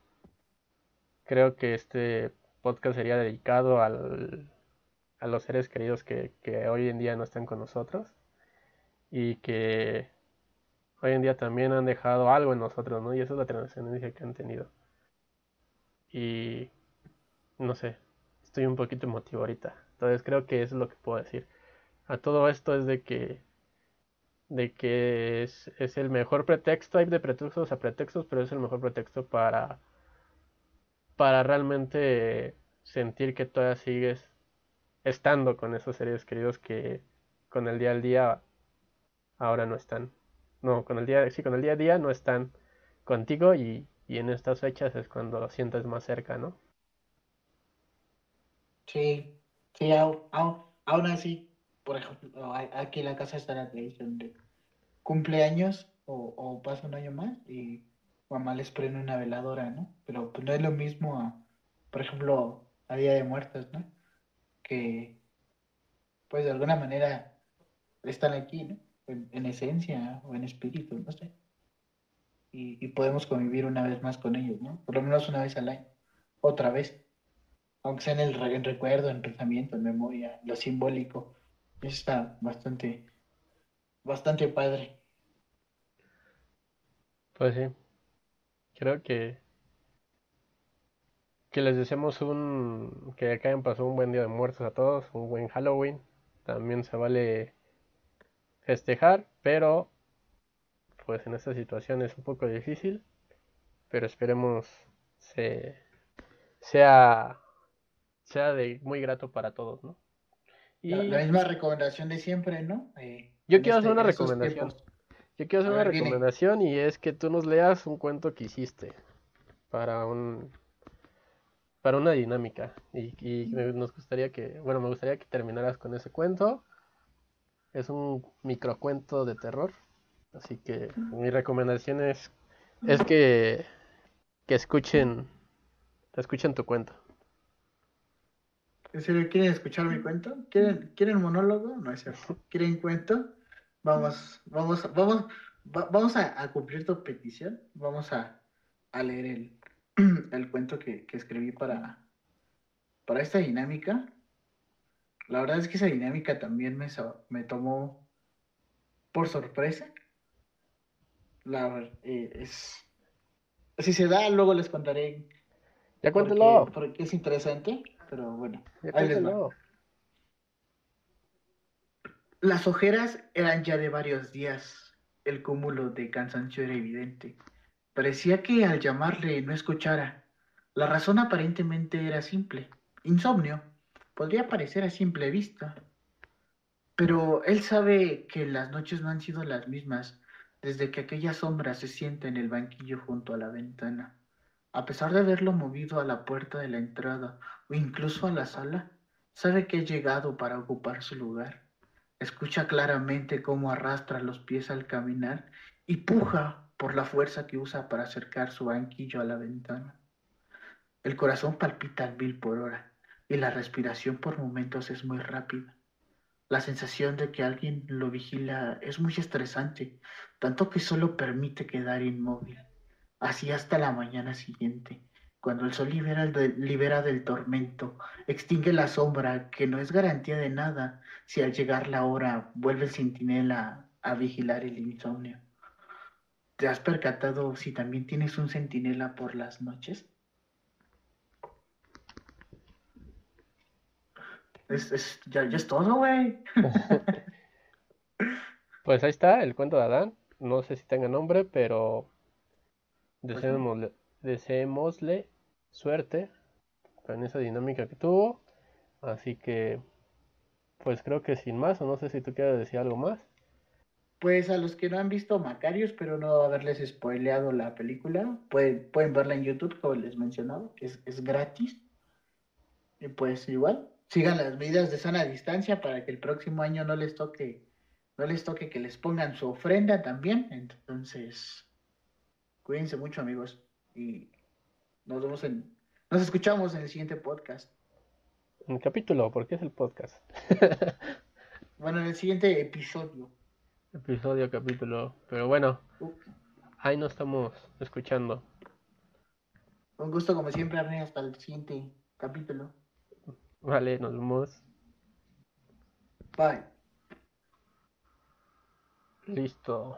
Creo que este podcast sería dedicado al, a los seres queridos que, hoy en día no están con nosotros y que hoy en día también han dejado algo en nosotros, ¿no? Y esa es la trascendencia que han tenido. Y no sé, estoy un poquito emotivo ahorita. Entonces creo que eso es lo que puedo decir a todo esto es de que de que es, es, el mejor pretexto, hay de pretextos a pretextos, pero es el mejor pretexto para para realmente sentir que todavía sigues estando con esos seres queridos que con el día al día ahora no están. No, con el día, sí, con el día a día no están contigo y, y en estas fechas es cuando lo sientes más cerca, ¿no? Sí, sí, Aún así, por ejemplo, aquí en la casa está la tradición de cumpleaños o, o pasa un año más y mamá les prende una veladora, ¿no? Pero pues no es lo mismo por ejemplo, a Día de Muertos, ¿no? Que, pues de alguna manera están aquí, ¿no? En, esencia o en espíritu, no sé. Y, podemos convivir una vez más con ellos, ¿no? Por lo menos una vez al año, otra vez. Aunque sea en el recuerdo, en pensamiento, en memoria, lo simbólico. Eso está bastante, bastante padre. Pues sí. Creo que que les deseamos un que acá pasado un buen día de muertos a todos, un buen Halloween. También se vale festejar, pero pues en esta situación es un poco difícil, pero esperemos se, sea sea de muy grato para todos, ¿no? Y la, misma recomendación de siempre, ¿no? Eh, yo quiero hacer este, una recomendación. Yo quiero hacer una recomendación y es que tú nos leas un cuento que hiciste para un para una dinámica y, nos gustaría que, bueno, me gustaría que terminaras con ese cuento. Es un microcuento de terror, así que mi recomendación es, es que, que escuchen, escuchen tu cuento. ¿En serio quieren escuchar mi cuento? ¿Quieren, ¿quieren monólogo? No es cierto. ¿Quieren cuento? Vamos, vamos, vamos, vamos a, cumplir tu petición. Vamos a, leer el, el cuento que, escribí para, para esta dinámica. La verdad es que esa dinámica también me, me tomó por sorpresa. La, eh, es, si se da, luego les contaré. Ya cuéntelo. Porque, es interesante, pero bueno. Las ojeras eran ya de varios días. El cúmulo de cansancio era evidente. Parecía que al llamarle no escuchara. La razón aparentemente era simple. Insomnio. Podría parecer a simple vista. Pero él sabe que las noches no han sido las mismas desde que aquella sombra se sienta en el banquillo junto a la ventana. A pesar de haberlo movido a la puerta de la entrada o incluso a la sala, sabe que ha llegado para ocupar su lugar. Escucha claramente cómo arrastra los pies al caminar y puja por la fuerza que usa para acercar su banquillo a la ventana. El corazón palpita al mil por hora y la respiración por momentos es muy rápida. La sensación de que alguien lo vigila es muy estresante, tanto que solo permite quedar inmóvil, así hasta la mañana siguiente, cuando el sol libera, libera del tormento, extingue la sombra, que no es garantía de nada si al llegar la hora vuelve el centinela a vigilar el insomnio. ¿Te has percatado si también tienes un centinela por las noches? Es, ya, es todo, güey. pues ahí está el cuento de Adán. No sé si tenga nombre, pero pues deseémosle, deseémosle suerte con esa dinámica que tuvo. Así que, pues creo que sin más, o no sé si tú quieres decir algo más. Pues a los que no han visto Macarios, pero no haberles spoileado la película, pueden, pueden verla en YouTube, como les mencionaba, es, es gratis. Y pues igual, sigan las medidas de sana distancia para que el próximo año no les toque, no les toque que les pongan su ofrenda también. Entonces, cuídense mucho amigos y nos vemos en, nos escuchamos en el siguiente podcast. En el capítulo, porque es el podcast. bueno, en el siguiente episodio. Episodio, capítulo. Pero bueno, ahí nos estamos escuchando. Un gusto como siempre, Arne, hasta el siguiente capítulo. Vale, nos vemos. Bye. Listo.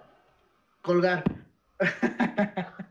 Colgar.